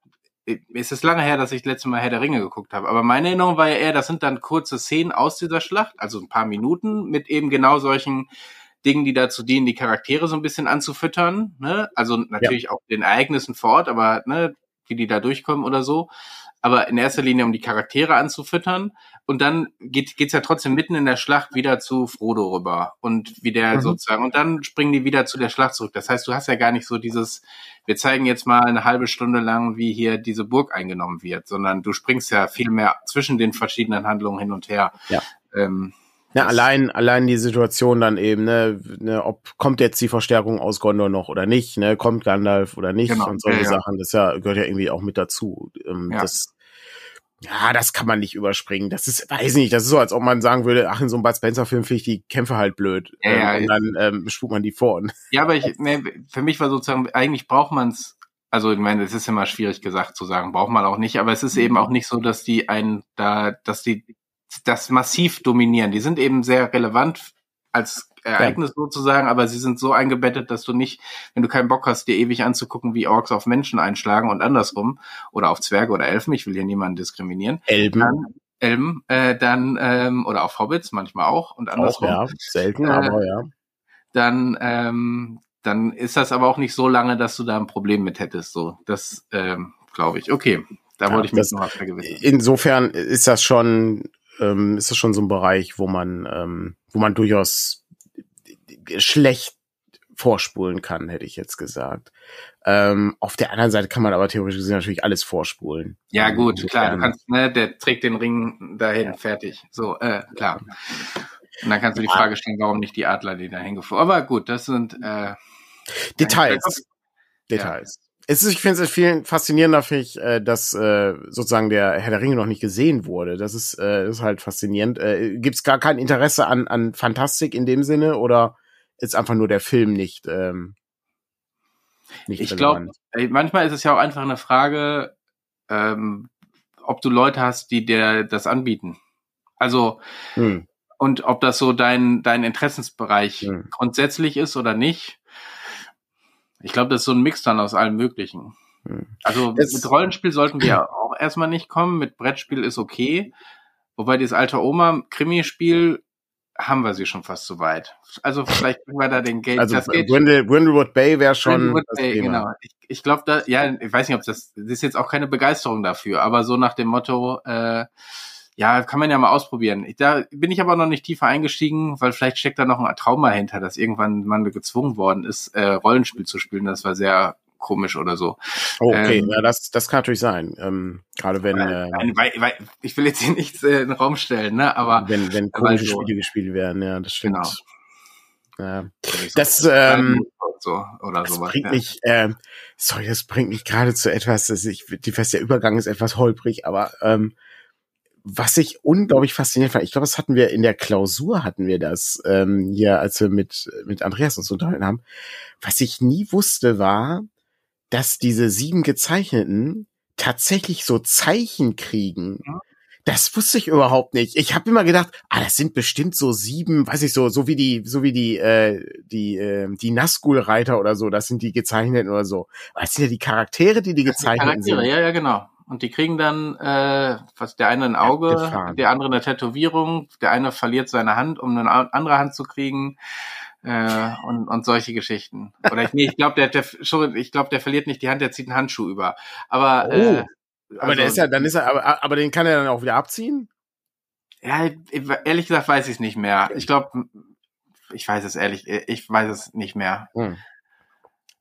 es ist lange her, dass ich das letzte Mal Herr der Ringe geguckt habe, aber meine Erinnerung war ja eher, das sind dann kurze Szenen aus dieser Schlacht, also ein paar Minuten mit eben genau solchen Dingen, die dazu dienen, die Charaktere so ein bisschen anzufüttern, ne? Also natürlich auch den Ereignissen vor Ort, aber ne, wie die da durchkommen oder so. Aber in erster Linie, um die Charaktere anzufüttern. Und dann geht geht's ja trotzdem mitten in der Schlacht wieder zu Frodo rüber. Und wie der Mhm. sozusagen, und dann springen die wieder zu der Schlacht zurück. Das heißt, du hast ja gar nicht so dieses, wir zeigen jetzt mal eine halbe Stunde lang, wie hier diese Burg eingenommen wird, sondern du springst ja viel mehr zwischen den verschiedenen Handlungen hin und her. Ja. Ähm, Ja, das- allein, allein die Situation dann eben, ne, ne, ob kommt jetzt die Verstärkung aus Gondor noch oder nicht, ne, kommt Gandalf oder nicht Genau, und solche ja. Sachen, das ja, gehört ja irgendwie auch mit dazu. Ähm, Ja. Das, ja, das kann man nicht überspringen. Das ist, weiß nicht, das ist so, als ob man sagen würde, ach, in so einem Bud Spencer-Film finde ich die Kämpfe halt blöd. Ja, ähm, ja, und dann ähm, spukt man die vor. <laughs> Ja, aber ich, ne, für mich war sozusagen, eigentlich braucht man es, also ich meine, es ist immer schwierig gesagt zu sagen, braucht man auch nicht, aber es ist eben auch nicht so, dass die einen da, dass die das massiv dominieren. Die sind eben sehr relevant als Ereignis sozusagen, aber sie sind so eingebettet, dass du nicht, wenn du keinen Bock hast, dir ewig anzugucken, wie Orks auf Menschen einschlagen und andersrum oder auf Zwerge oder Elfen, ich will hier niemanden diskriminieren, Elben dann Elben, äh, dann ähm, oder auf Hobbits manchmal auch und auch, andersrum ja, selten, Äh, aber ja. dann, ähm, dann ist das aber auch nicht so lange, dass du da ein Problem mit hättest. So, das ähm, glaube ich. Okay, da Ja, wollte ich mich das- noch mal vergewissern. Insofern ist das schon, ähm, ist das schon so ein Bereich, wo man, ähm, wo man durchaus schlecht vorspulen kann, hätte ich jetzt gesagt. Ähm, auf der anderen Seite kann man aber theoretisch gesehen natürlich alles vorspulen. Ja Ähm, gut, klar, du kannst, ne, der trägt den Ring dahin, Ja. fertig. So, äh, klar. Und dann kannst du die Frage stellen, warum nicht die Adler, die da hingefahren. Aber gut, das sind äh, Details. Details. Es ist, ich finde es viel faszinierender, finde ich, äh, dass äh, sozusagen der Herr der Ringe noch nicht gesehen wurde. Das ist, äh, ist halt faszinierend. Äh, Gibt es gar kein Interesse an, an Fantastik in dem Sinne oder ist einfach nur der Film nicht, ähm, nicht Ich glaube, relevant? manchmal ist es ja auch einfach eine Frage, ähm, ob du Leute hast, die dir das anbieten. Also, Hm. und ob das so dein, dein Interessensbereich Hm. grundsätzlich ist oder nicht. Ich glaube, das ist so ein Mix dann aus allem Möglichen. Hm. Also Es- mit Rollenspiel sollten wir <clears throat> auch erstmal nicht kommen. Mit Brettspiel ist okay. Wobei das alte Oma-Krimispiel haben wir sie schon fast so weit. Also vielleicht bringen wir da den Geld. Also das geht Brindle, Brindlewood Bay wäre schon Brindlewood das Bay, Thema. genau. Ich, ich glaube, da, ja, ich weiß nicht, ob das, das ist jetzt auch keine Begeisterung dafür, aber so nach dem Motto, äh, ja, kann man ja mal ausprobieren. Ich, da bin ich aber noch nicht tiefer eingestiegen, weil vielleicht steckt da noch ein Trauma hinter, dass irgendwann man gezwungen worden ist, äh, Rollenspiel zu spielen. Das war sehr komisch oder so. Oh, okay, Ähm, ja, das, das kann natürlich sein. Ähm, Gerade wenn, äh, Ein- weil, weil, ich will jetzt hier nichts äh, in den Raum stellen, ne? Aber wenn, wenn komische so- Spiele gespielt werden, ja, das stimmt. Genau. Ja. Das, ähm, so, oder das sowas, bringt ja. mich, äh, sorry, das bringt mich gerade zu etwas, dass ich, die fest der Übergang ist etwas holprig, aber ähm, was ich unglaublich faszinierend fand, ich glaube, das hatten wir in der Klausur, hatten wir das ähm, hier, als wir mit, mit Andreas uns unterhalten haben. Was ich nie wusste, war, dass diese sieben Gezeichneten tatsächlich so Zeichen kriegen. Ja. Das wusste ich überhaupt nicht. Ich habe immer gedacht, ah, das sind bestimmt so sieben, weiß ich so, so wie die, so wie die, äh, die, äh, die Nazgul-Reiter oder so. Das sind die Gezeichneten oder so. Aber das sind ja die Charaktere, die die Das sind Gezeichneten Charaktere, sind. ja, ja, genau. Und die kriegen dann, äh, was der eine ein Auge, Abgefahren. der andere eine Tätowierung, der eine verliert seine Hand, um eine andere Hand zu kriegen. Äh, und, und solche Geschichten. Oder ich, nee, ich glaube, der, der, schon, ich glaube, der verliert nicht die Hand, der zieht einen Handschuh über. Aber, Oh. äh, Aber der also- ist ja, dann ist er, aber, aber den kann er dann auch wieder abziehen? Ja, ehrlich gesagt weiß ich es nicht mehr. Ich glaube, ich weiß es ehrlich, ich weiß es nicht mehr. Hm.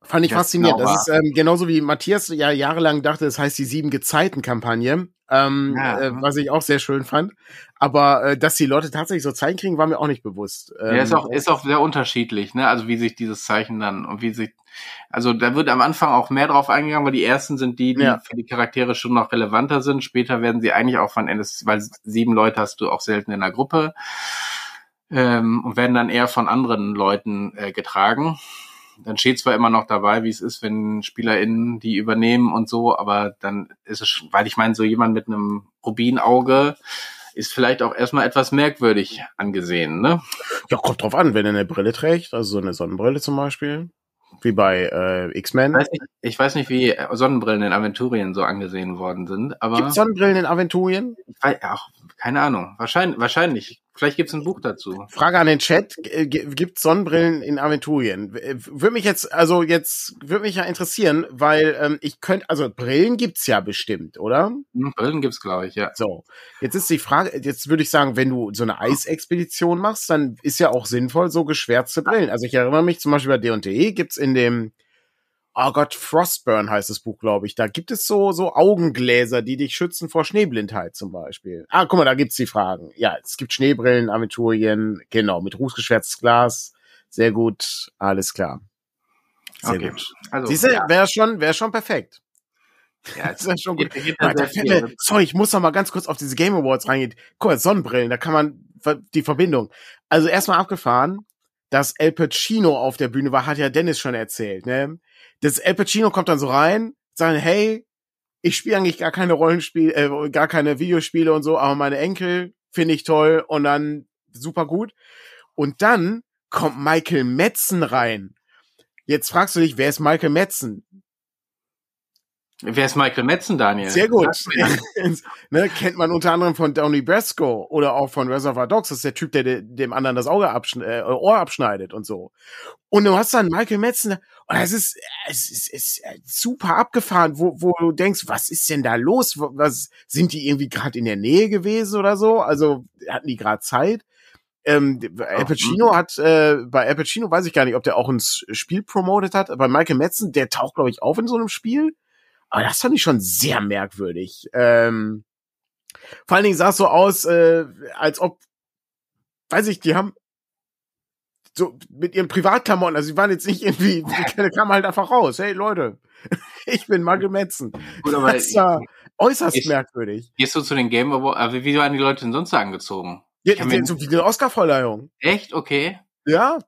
Fand ich Das faszinierend. genau Das ist ähm, genauso wie Matthias ja jahrelang dachte, das heißt die sieben Gezeiten-Kampagne, ähm, Ja. äh, was ich auch sehr schön fand. Aber äh, dass die Leute tatsächlich so Zeichen kriegen, war mir auch nicht bewusst. Ähm, ja, ist auch, ist auch sehr unterschiedlich, ne? Also wie sich dieses Zeichen dann und wie sich, also da wird am Anfang auch mehr drauf eingegangen, weil die ersten sind die, die Ja. für die Charaktere schon noch relevanter sind. Später werden sie eigentlich auch von NS, weil sieben Leute hast du auch selten in der Gruppe ähm, und werden dann eher von anderen Leuten äh, getragen. Dann steht zwar immer noch dabei, wie es ist, wenn SpielerInnen die übernehmen und so, aber dann ist es, weil ich meine, so jemand mit einem Rubinauge ist vielleicht auch erstmal etwas merkwürdig angesehen, ne? ja, kommt drauf an, wenn er eine Brille trägt, also so eine Sonnenbrille zum Beispiel, wie bei äh, X-Men. Ich weiß, nicht, ich weiß nicht, wie Sonnenbrillen in Aventurien so angesehen worden sind, aber Gibt Sonnenbrillen in Aventurien? ich weiß, ach, keine Ahnung. Wahrscheinlich, wahrscheinlich. Vielleicht gibt's ein Buch dazu. Frage an den Chat, gibt Sonnenbrillen in Aventurien? W- Würde mich jetzt, also jetzt würde mich ja interessieren, weil ähm, ich könnte, also Brillen gibt's ja bestimmt, oder? Hm, Brillen gibt's, glaube ich, ja. So, jetzt ist die Frage, jetzt würde ich sagen, wenn du so eine Eisexpedition machst, dann ist ja auch sinnvoll, so geschwärzte Brillen. Also ich erinnere mich zum Beispiel bei D&D gibt's in dem, oh Gott, Frostburn heißt das Buch, glaube ich. Da gibt es so, so Augengläser, die dich schützen vor Schneeblindheit zum Beispiel. Ah, guck mal, da gibt's die Fragen. Ja, es gibt Schneebrillen, Aventurien, genau, mit rußgeschwärztes Glas. Sehr gut, alles klar. Sehr Okay. gut. Also, Siehst du, ja, wäre schon, wäre schon perfekt. ja, <laughs> Das ist schon gut. geht, geht mir, sorry, ich muss noch mal ganz kurz auf diese Game Awards reingehen. Guck mal, Sonnenbrillen, da kann man die Verbindung. Also erstmal abgefahren, dass El Pacino auf der Bühne war, hat ja Dennis schon erzählt. Ne? Das El Pacino kommt dann so rein, sagt, hey, ich spiele eigentlich gar keine Rollenspiele, äh, gar keine Videospiele und so, aber meine Enkel finde ich toll und dann super gut. Und dann kommt Michael Metzen rein. Jetzt fragst du dich, wer ist Michael Metzen? Wer ist Michael Metzen, Daniel? Sehr gut. <laughs> Ne, kennt man unter anderem von Downey Brasco oder auch von Reservoir Dogs. Das ist der Typ, der de dem anderen das Auge abschn äh, Ohr abschneidet und so. Und du hast dann Michael Metzen, und das ist, es ist, ist super abgefahren, wo, wo du denkst, was ist denn da los? Was sind die irgendwie gerade in der Nähe gewesen oder so? Also hatten die gerade Zeit? Ähm, Al Pacino hat, äh, bei Al Pacino weiß ich gar nicht, ob der auch ein Spiel promotet hat. Bei Michael Metzen, der taucht, glaube ich, auf in so einem Spiel. Aber das fand ich schon sehr merkwürdig. Ähm, vor allen Dingen sah es so aus, äh, als ob, weiß ich, die haben so mit ihren Privatklamotten, also die waren jetzt nicht irgendwie, die <laughs> kamen halt einfach raus. Hey Leute, <laughs> ich bin Michael Metzen. Gut, aber Das war äußerst Ich- merkwürdig. gehst du zu den Game Awards? Aber wie waren die Leute denn sonst so angezogen? Ja, kann mir- so wie eine Oscarverleihung. Echt? Okay. Ja,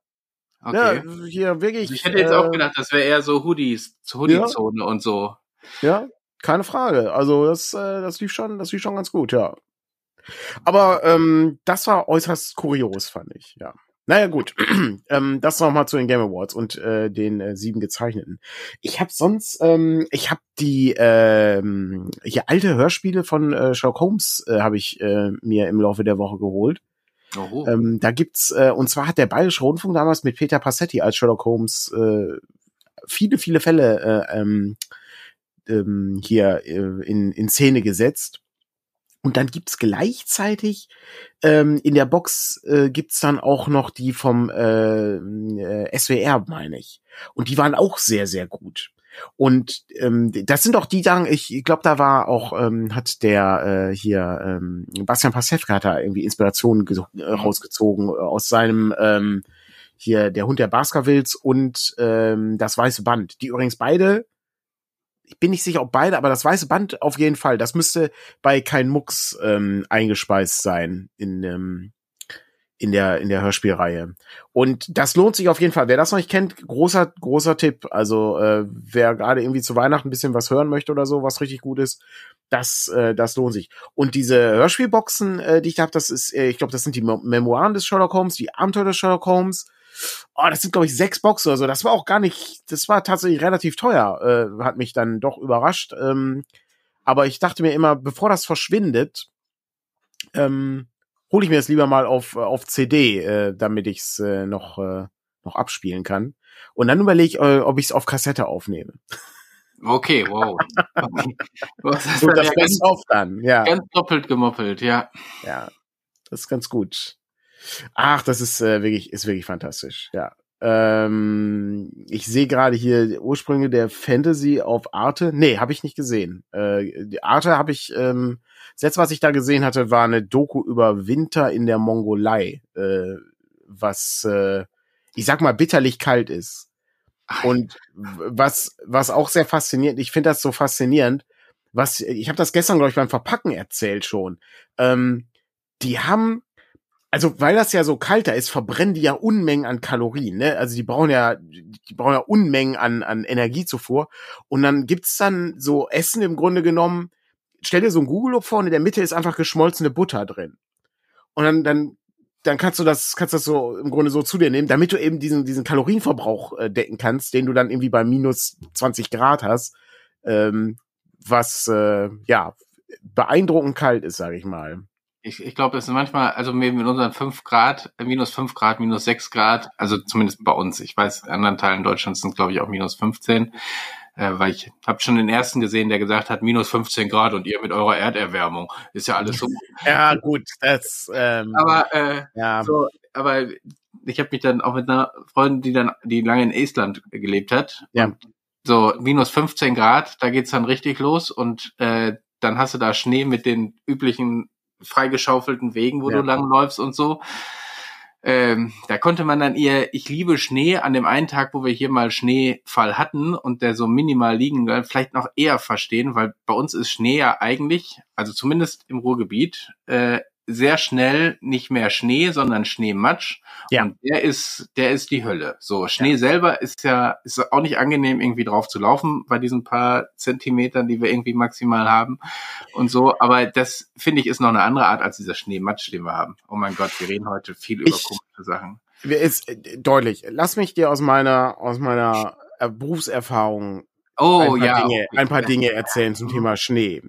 Okay. ja, hier wirklich. Also ich hätte jetzt äh, auch gedacht, das wäre eher so Hoodies, Hoodie-Zone und so. Ja, keine Frage. Also das, äh, das lief schon, das lief schon ganz gut, ja. Aber ähm, das war äußerst kurios, fand ich, ja. Naja, gut. <clears throat> ähm, das noch mal zu den Game Awards und äh, den äh, sieben gezeichneten. Ich habe sonst, ähm, ich habe die ähm, hier alte Hörspiele von äh, Sherlock Holmes äh, habe ich äh, mir im Laufe der Woche geholt. Oh. Ähm, da gibt's äh, und zwar hat der Bayerische Rundfunk damals mit Peter Passetti als Sherlock Holmes äh, viele viele Fälle äh, ähm, ähm, hier äh, in, in Szene gesetzt. Und dann gibt's gleichzeitig ähm, in der Box äh, gibt's dann auch noch die vom äh, äh, SWR, meine ich. Und die waren auch sehr, sehr gut. Und ähm, das sind auch die Sachen, ich, glaube, da war auch, ähm, hat der äh, hier, ähm, Bastian Pasewka hat da irgendwie Inspirationen äh, rausgezogen äh, aus seinem ähm, hier der Hund der Baskervilles und ähm, das Weiße Band, die übrigens beide ich bin nicht sicher, ob beide, aber das weiße Band auf jeden Fall. Das müsste bei kein Mucks ähm, eingespeist sein in, ähm, in der in der Hörspielreihe. Und das lohnt sich auf jeden Fall. Wer das noch nicht kennt, großer großer Tipp. Also äh, wer gerade irgendwie zu Weihnachten ein bisschen was hören möchte oder so, was richtig gut ist, das äh, das lohnt sich. Und diese Hörspielboxen, äh, die ich habe, das ist, äh, ich glaube, das sind die Memoiren des Sherlock Holmes, die Abenteuer des Sherlock Holmes oh, das sind, glaube ich, sechs Boxen oder so. Das war auch gar nicht, das war tatsächlich relativ teuer. Äh, hat mich dann doch überrascht. Ähm, aber ich dachte mir immer, bevor das verschwindet, ähm, hole ich mir das lieber mal auf, auf CD, äh, damit ich es äh, noch, äh, noch abspielen kann. Und dann überlege ich, äh, ob ich es auf Kassette aufnehme. Okay, wow. <laughs> Okay. das, das ja ganz, auf dann, ja. Ganz doppelt gemoppelt, ja. Ja, das ist ganz gut. Ach, das ist äh, wirklich, ist wirklich fantastisch, ja. Ähm, ich sehe gerade hier Ursprünge der Fantasy auf Arte. Nee, habe ich nicht gesehen. Äh, die Arte habe ich, ähm, das letzte, was ich da gesehen hatte, war eine Doku über Winter in der Mongolei, äh, was, äh, ich sag mal, bitterlich kalt ist. Und was, was auch sehr faszinierend, ich finde das so faszinierend, was, ich habe das gestern, glaube ich, beim Verpacken erzählt schon. Ähm, die haben also weil das ja so kalter ist, verbrennen die ja Unmengen an Kalorien, ne? Also die brauchen ja, die brauchen ja Unmengen an, an Energiezufuhr. Und dann gibt's dann so Essen im Grunde genommen. Stell dir so ein Google vor in der Mitte ist einfach geschmolzene Butter drin. Und dann, dann, dann kannst du das, kannst das so im Grunde so zu dir nehmen, damit du eben diesen, diesen Kalorienverbrauch äh, decken kannst, den du dann irgendwie bei minus 20 Grad hast. Ähm, was äh, ja beeindruckend kalt ist, sage ich mal. Ich, ich glaube, es ist manchmal, also mit unseren 5 Grad, äh, minus 5 Grad, minus 6 Grad, also zumindest bei uns. Ich weiß, in anderen Teilen Deutschlands sind glaube ich auch minus 15, äh, weil ich habe schon den ersten gesehen, der gesagt hat, minus 15 Grad und ihr mit eurer Erderwärmung. Ist ja alles so. ja, gut, das. Ähm, aber äh, ja. so, aber ich habe mich dann auch mit einer Freundin, die dann, die lange in Estland gelebt hat. Ja. So minus 15 Grad, da geht's dann richtig los und äh, dann hast du da Schnee mit den üblichen freigeschaufelten Wegen, wo ja. du langläufst und so. Ähm, da konnte man dann eher, ich liebe Schnee an dem einen Tag, wo wir hier mal Schneefall hatten und der so minimal liegen, vielleicht noch eher verstehen, weil bei uns ist Schnee ja eigentlich, also zumindest im Ruhrgebiet, äh, sehr schnell nicht mehr Schnee, sondern Schneematsch. Ja. Und der ist, der ist die Hölle. So, Schnee ja. selber ist ja, ist auch nicht angenehm, irgendwie drauf zu laufen bei diesen paar Zentimetern, die wir irgendwie maximal haben und so. Aber das, finde ich, ist noch eine andere Art als dieser Schneematsch, den wir haben. Oh mein Gott, wir reden heute viel über komische Sachen. Ist äh, deutlich. Lass mich dir aus meiner, aus meiner Berufserfahrung oh, ein paar, ja, Dinge, ein paar Dinge erzählen zum Thema Schnee.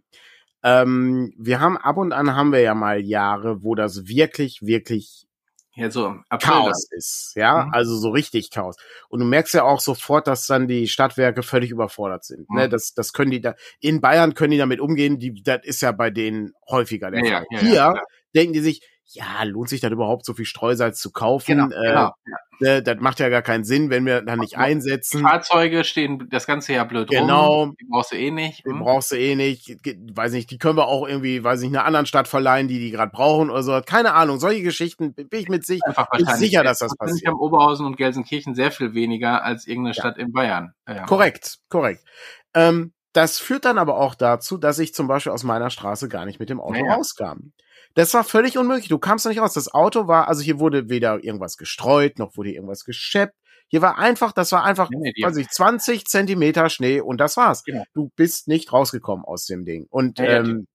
Ähm, wir haben ab und an haben wir ja mal Jahre, wo das wirklich, wirklich ja, so Chaos ist, ja, mhm. also so richtig Chaos. Und du merkst ja auch sofort, dass dann die Stadtwerke völlig überfordert sind. Ne? Mhm. Ne? Das, das können die da. In Bayern können die damit umgehen. Die, das ist ja bei denen häufiger der ja, Fall. Ja, Hier denken die sich, ja, lohnt sich das überhaupt, so viel Streusalz zu kaufen? Genau, äh, genau. äh, das macht ja gar keinen Sinn, wenn wir dann nicht einsetzen. Fahrzeuge stehen das ganze Jahr blöd genau. rum. Die brauchst du eh nicht. Die hm? brauchst du eh nicht. Weiß nicht, die können wir auch irgendwie, weiß nicht, einer anderen Stadt verleihen, die die gerade brauchen oder so. Keine Ahnung, solche Geschichten bin ich mit sich bin sicher, dass das passiert. Ich habe Oberhausen und Gelsenkirchen sehr viel weniger als irgendeine ja. Stadt in Bayern. Ja. Korrekt, korrekt. Ähm, das führt dann aber auch dazu, dass ich zum Beispiel aus meiner Straße gar nicht mit dem Auto Ja. rauskam. Das war völlig unmöglich. Du kamst da nicht raus. Das Auto war, also hier wurde weder irgendwas gestreut, noch wurde irgendwas gescheppt. Hier war einfach, das war einfach, Nee, nee, weiß ich, 20 Zentimeter Schnee und das war's. Genau. Du bist nicht rausgekommen aus dem Ding. Und ja, ähm,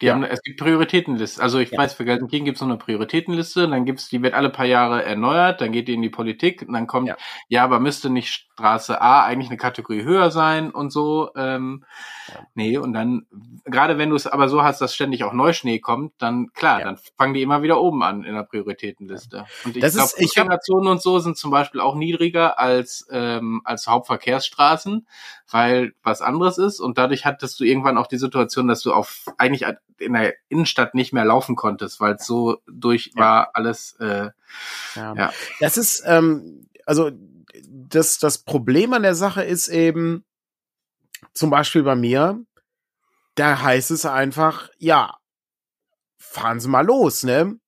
Die Ja. haben, es gibt Prioritätenlisten. Also ich Ja. weiß, für Gelsenkirchen gibt es so eine Prioritätenliste, dann gibt's, die wird alle paar Jahre erneuert, dann geht die in die Politik und dann kommt, Ja. ja, aber müsste nicht Straße A eigentlich eine Kategorie höher sein und so. Ähm. Nee, und dann, gerade wenn du es aber so hast, dass ständig auch Neuschnee kommt, dann klar, dann fangen die immer wieder oben an in der Prioritätenliste. Und ich glaube, Fußgängerzonen und so sind zum Beispiel auch niedriger als, ähm, als Hauptverkehrsstraßen, weil was anderes ist und dadurch hattest du irgendwann auch die Situation, dass du auf eigentlich in der Innenstadt nicht mehr laufen konntest, weil es so durch Ja. war alles äh, ja. Ja. das ist, ähm, also das, das Problem an der Sache ist eben, zum Beispiel bei mir, da heißt es einfach, ja, fahren Sie mal los, ne?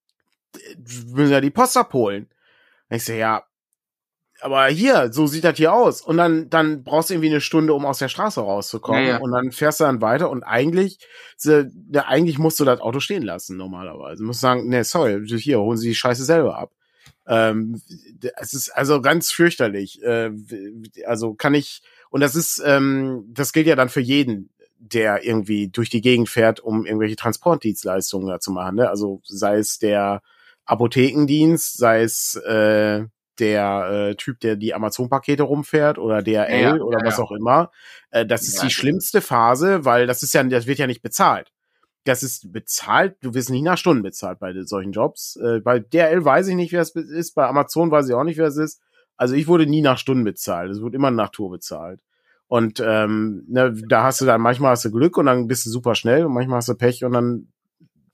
Wir müssen ja die Post abholen. Ich so, ja, aber hier, so sieht das hier aus. Und dann, dann brauchst du irgendwie eine Stunde, um aus der Straße rauszukommen. Ja, ja. Und dann fährst du dann weiter und eigentlich, ja, eigentlich musst du das Auto stehen lassen, normalerweise. Du musst sagen, nee, sorry, hier, holen Sie die Scheiße selber ab. Ähm, es ist also ganz fürchterlich. Äh, also kann ich, und das ist, ähm, das gilt ja dann für jeden, der irgendwie durch die Gegend fährt, um irgendwelche Transportdienstleistungen da zu machen. Ne? Also sei es der Apothekendienst, sei es äh, der äh, Typ, der die Amazon-Pakete rumfährt oder DRL Ja, oder ja, was ja. auch immer. Äh, das ist die schlimmste Phase, weil das ist ja, das wird ja nicht bezahlt. Das ist bezahlt, du wirst nicht nach Stunden bezahlt bei solchen Jobs. Äh, bei DRL weiß ich nicht, wer es ist, bei Amazon weiß ich auch nicht, wer es ist. Also ich wurde nie nach Stunden bezahlt, es wurde immer nach Tour bezahlt. Und ähm, ne, da hast du dann, manchmal hast du Glück und dann bist du super schnell und manchmal hast du Pech und dann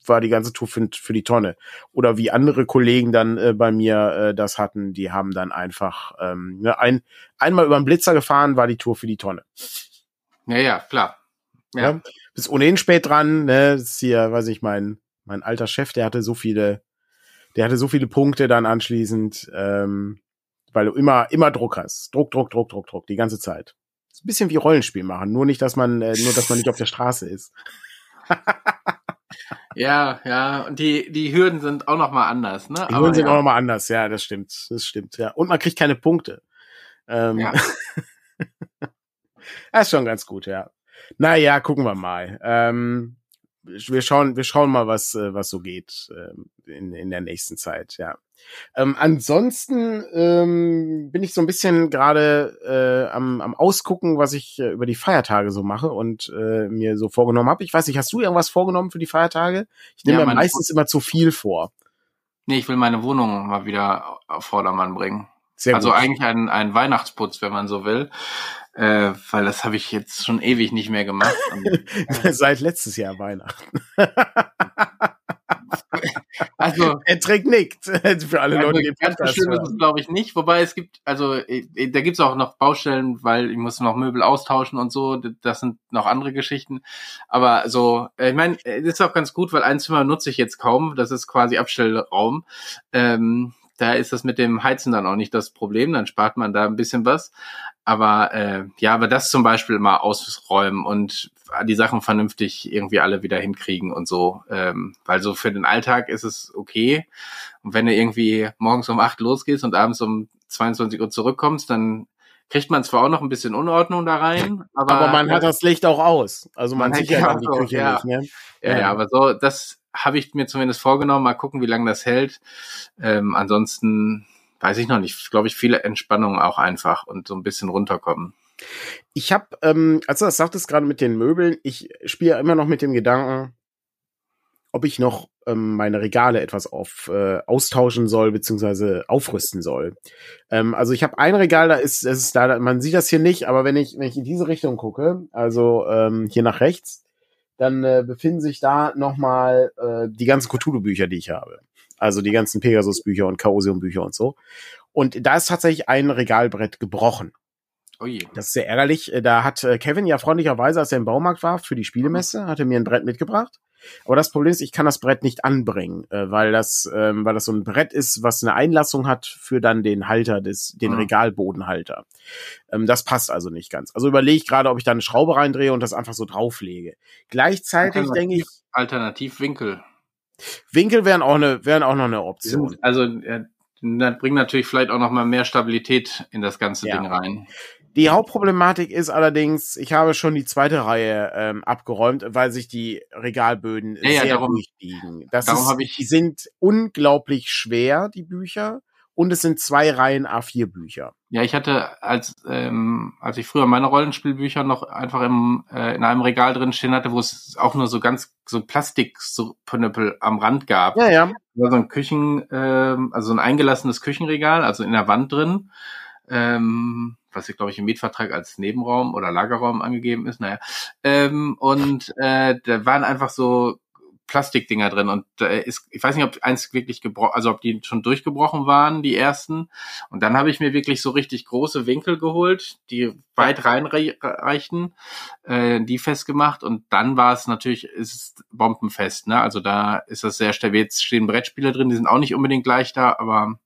war die ganze Tour für, für die Tonne. Oder wie andere Kollegen dann äh, bei mir äh, das hatten, die haben dann einfach ähm, ne, ein, einmal über den Blitzer gefahren, war die Tour für die Tonne. Ja, ja, klar. Ja. Ja. Bist ohnehin spät dran, ne? Das ist hier, weiß ich, mein, mein alter Chef, der hatte so viele, der hatte so viele Punkte dann anschließend, ähm, weil du immer, immer Druck hast. Druck, Druck, Druck, Druck, Druck, die ganze Zeit. Ist ein bisschen wie Rollenspiel machen, nur nicht, dass man, äh, nur dass man nicht auf der Straße ist. <laughs> Ja, ja. Und die, die Hürden sind auch noch mal anders, ne? Die Hürden sind ja. auch nochmal anders, ja, das stimmt. Das stimmt, ja. Und man kriegt keine Punkte. Ähm, Ja. <laughs> das ist schon ganz gut, ja. Naja, gucken wir mal. Ähm, wir schauen, wir schauen mal, was, äh, was so geht ähm, in, in der nächsten Zeit, ja. Ähm, ansonsten ähm, bin ich so ein bisschen gerade äh, am, am Ausgucken, was ich äh, über die Feiertage so mache und äh, mir so vorgenommen habe. Ich weiß nicht, hast du irgendwas vorgenommen für die Feiertage? Ich nehme Ja, mir meistens immer zu viel vor. Nee, ich will meine Wohnung mal wieder auf Vordermann bringen. Sehr also gut. eigentlich ein, ein Weihnachtsputz, wenn man so will. Äh, weil das habe ich jetzt schon ewig nicht mehr gemacht. <laughs> Und, Seit letztes Jahr Weihnachten. <laughs> also Er trägt nickt. <laughs> Für alle Also Leute, die ganz so schlimm ist es, glaube ich, nicht. Wobei es gibt, also äh, da gibt's auch noch Baustellen, weil ich muss noch Möbel austauschen und so. Das sind noch andere Geschichten. Aber so, äh, ich meine, das ist auch ganz gut, weil ein Zimmer nutze ich jetzt kaum. Das ist quasi Abstellraum. Ähm, da ist das mit dem Heizen dann auch nicht das Problem. Dann spart man da ein bisschen was. Aber äh, ja, aber das zum Beispiel mal ausräumen und die Sachen vernünftig irgendwie alle wieder hinkriegen und so. Ähm, weil so für den Alltag ist es okay. Und wenn du irgendwie morgens um acht losgehst und abends um 22 Uhr zurückkommst, dann kriegt man zwar auch noch ein bisschen Unordnung da rein, aber, Aber man hat das Licht auch aus. Also man, Man sieht ja ja die auch, Küche ja. nicht, ne? ja, ja, aber so, das habe ich mir zumindest vorgenommen. Mal gucken, wie lange das hält. Ähm, ansonsten weiß ich noch nicht. Glaube ich, viele Entspannung auch einfach und so ein bisschen runterkommen. Ich habe, ähm, als du das sagtest gerade mit den Möbeln, ich spiele immer noch mit dem Gedanken, ob ich noch ähm, meine Regale etwas auf äh, austauschen soll beziehungsweise aufrüsten soll. Ähm, also ich habe ein Regal, da ist, das ist da, man sieht das hier nicht, aber wenn ich wenn ich in diese Richtung gucke, also ähm, hier nach rechts, dann äh, befinden sich da nochmal äh, die ganzen Cthulhu-Bücher, die ich habe. Also die ganzen Pegasus-Bücher und Chaosium-Bücher und so. Und da ist tatsächlich ein Regalbrett gebrochen. Oh je. Das ist sehr ärgerlich. Äh, Da hat äh, Kevin ja freundlicherweise, als er im Baumarkt war für die Spielemesse, hat er mir ein Brett mitgebracht. Aber das Problem ist, ich kann das Brett nicht anbringen, äh, weil das, ähm, weil das so ein Brett ist, was eine Einlassung hat für dann den Halter des, den Mhm. Regalbodenhalter. Ähm, das passt also nicht ganz. Also überlege ich gerade, ob ich da eine Schraube reindrehe und das einfach so drauflege. Gleichzeitig Alternativ- denke ich, Alternativwinkel. Winkel wären auch eine, wären auch noch eine Option. Also äh, das bringt natürlich vielleicht auch noch mal mehr Stabilität in das ganze Ja. Ding rein. Die Hauptproblematik ist allerdings, ich habe schon die zweite Reihe ähm, abgeräumt, weil sich die Regalböden Ja, ja, sehr darum- durchbiegen. Das darum ist, ich- die sind unglaublich schwer, die Bücher. Und es sind zwei Reihen A4 Bücher. Ja, ich hatte als ähm, als ich früher meine Rollenspielbücher noch einfach im äh, in einem Regal drin stehen hatte, wo es auch nur so ganz so Plastik so Pönöppel am Rand gab. Ja, ja. War so ein Küchen ähm, also ein eingelassenes Küchenregal, also in der Wand drin. Ähm, was ich glaube ich im Mietvertrag als Nebenraum oder Lagerraum angegeben ist, naja. Ähm, und äh, da waren einfach so Plastikdinger drin und da ist, ich weiß nicht, ob eins wirklich gebrochen, also ob die schon durchgebrochen waren, die ersten. Und dann habe ich mir wirklich so richtig große Winkel geholt, die weit reinreichten, äh, die festgemacht und dann war es natürlich, ist es bombenfest, ne? Also da ist das sehr stabil. Jetzt stehen Brettspiele drin, die sind auch nicht unbedingt leicht da, aber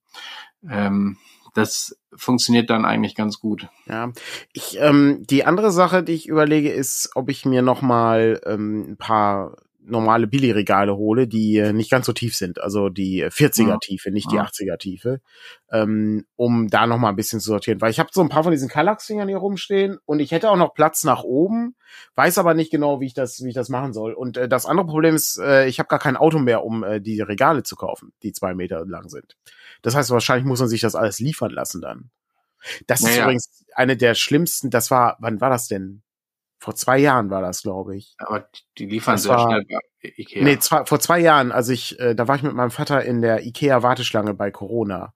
ähm, das funktioniert dann eigentlich ganz gut. Ja, ich ähm, die andere Sache, die ich überlege, ist, ob ich mir noch mal ähm, ein paar normale Billigregale hole, die äh, nicht ganz so tief sind, also die 40er äh, Tiefe, nicht die 80er Tiefe, ähm, um da noch mal ein bisschen zu sortieren, weil ich habe so ein paar von diesen Kallax-Dingern hier rumstehen und ich hätte auch noch Platz nach oben, weiß aber nicht genau, wie ich das, wie ich das machen soll. Und äh, das andere Problem ist, äh, ich habe gar kein Auto mehr, um äh, die Regale zu kaufen, die zwei Meter lang sind. Das heißt, wahrscheinlich muss man sich das alles liefern lassen dann. Das naja. ist übrigens eine der schlimmsten, das war, wann war das denn? Vor zwei Jahren war das, glaube ich. Aber die liefern Das sehr war- schnell bei Ikea. Nee, zwei, vor zwei Jahren, also ich, äh, da war ich mit meinem Vater in der Ikea-Warteschlange bei Corona,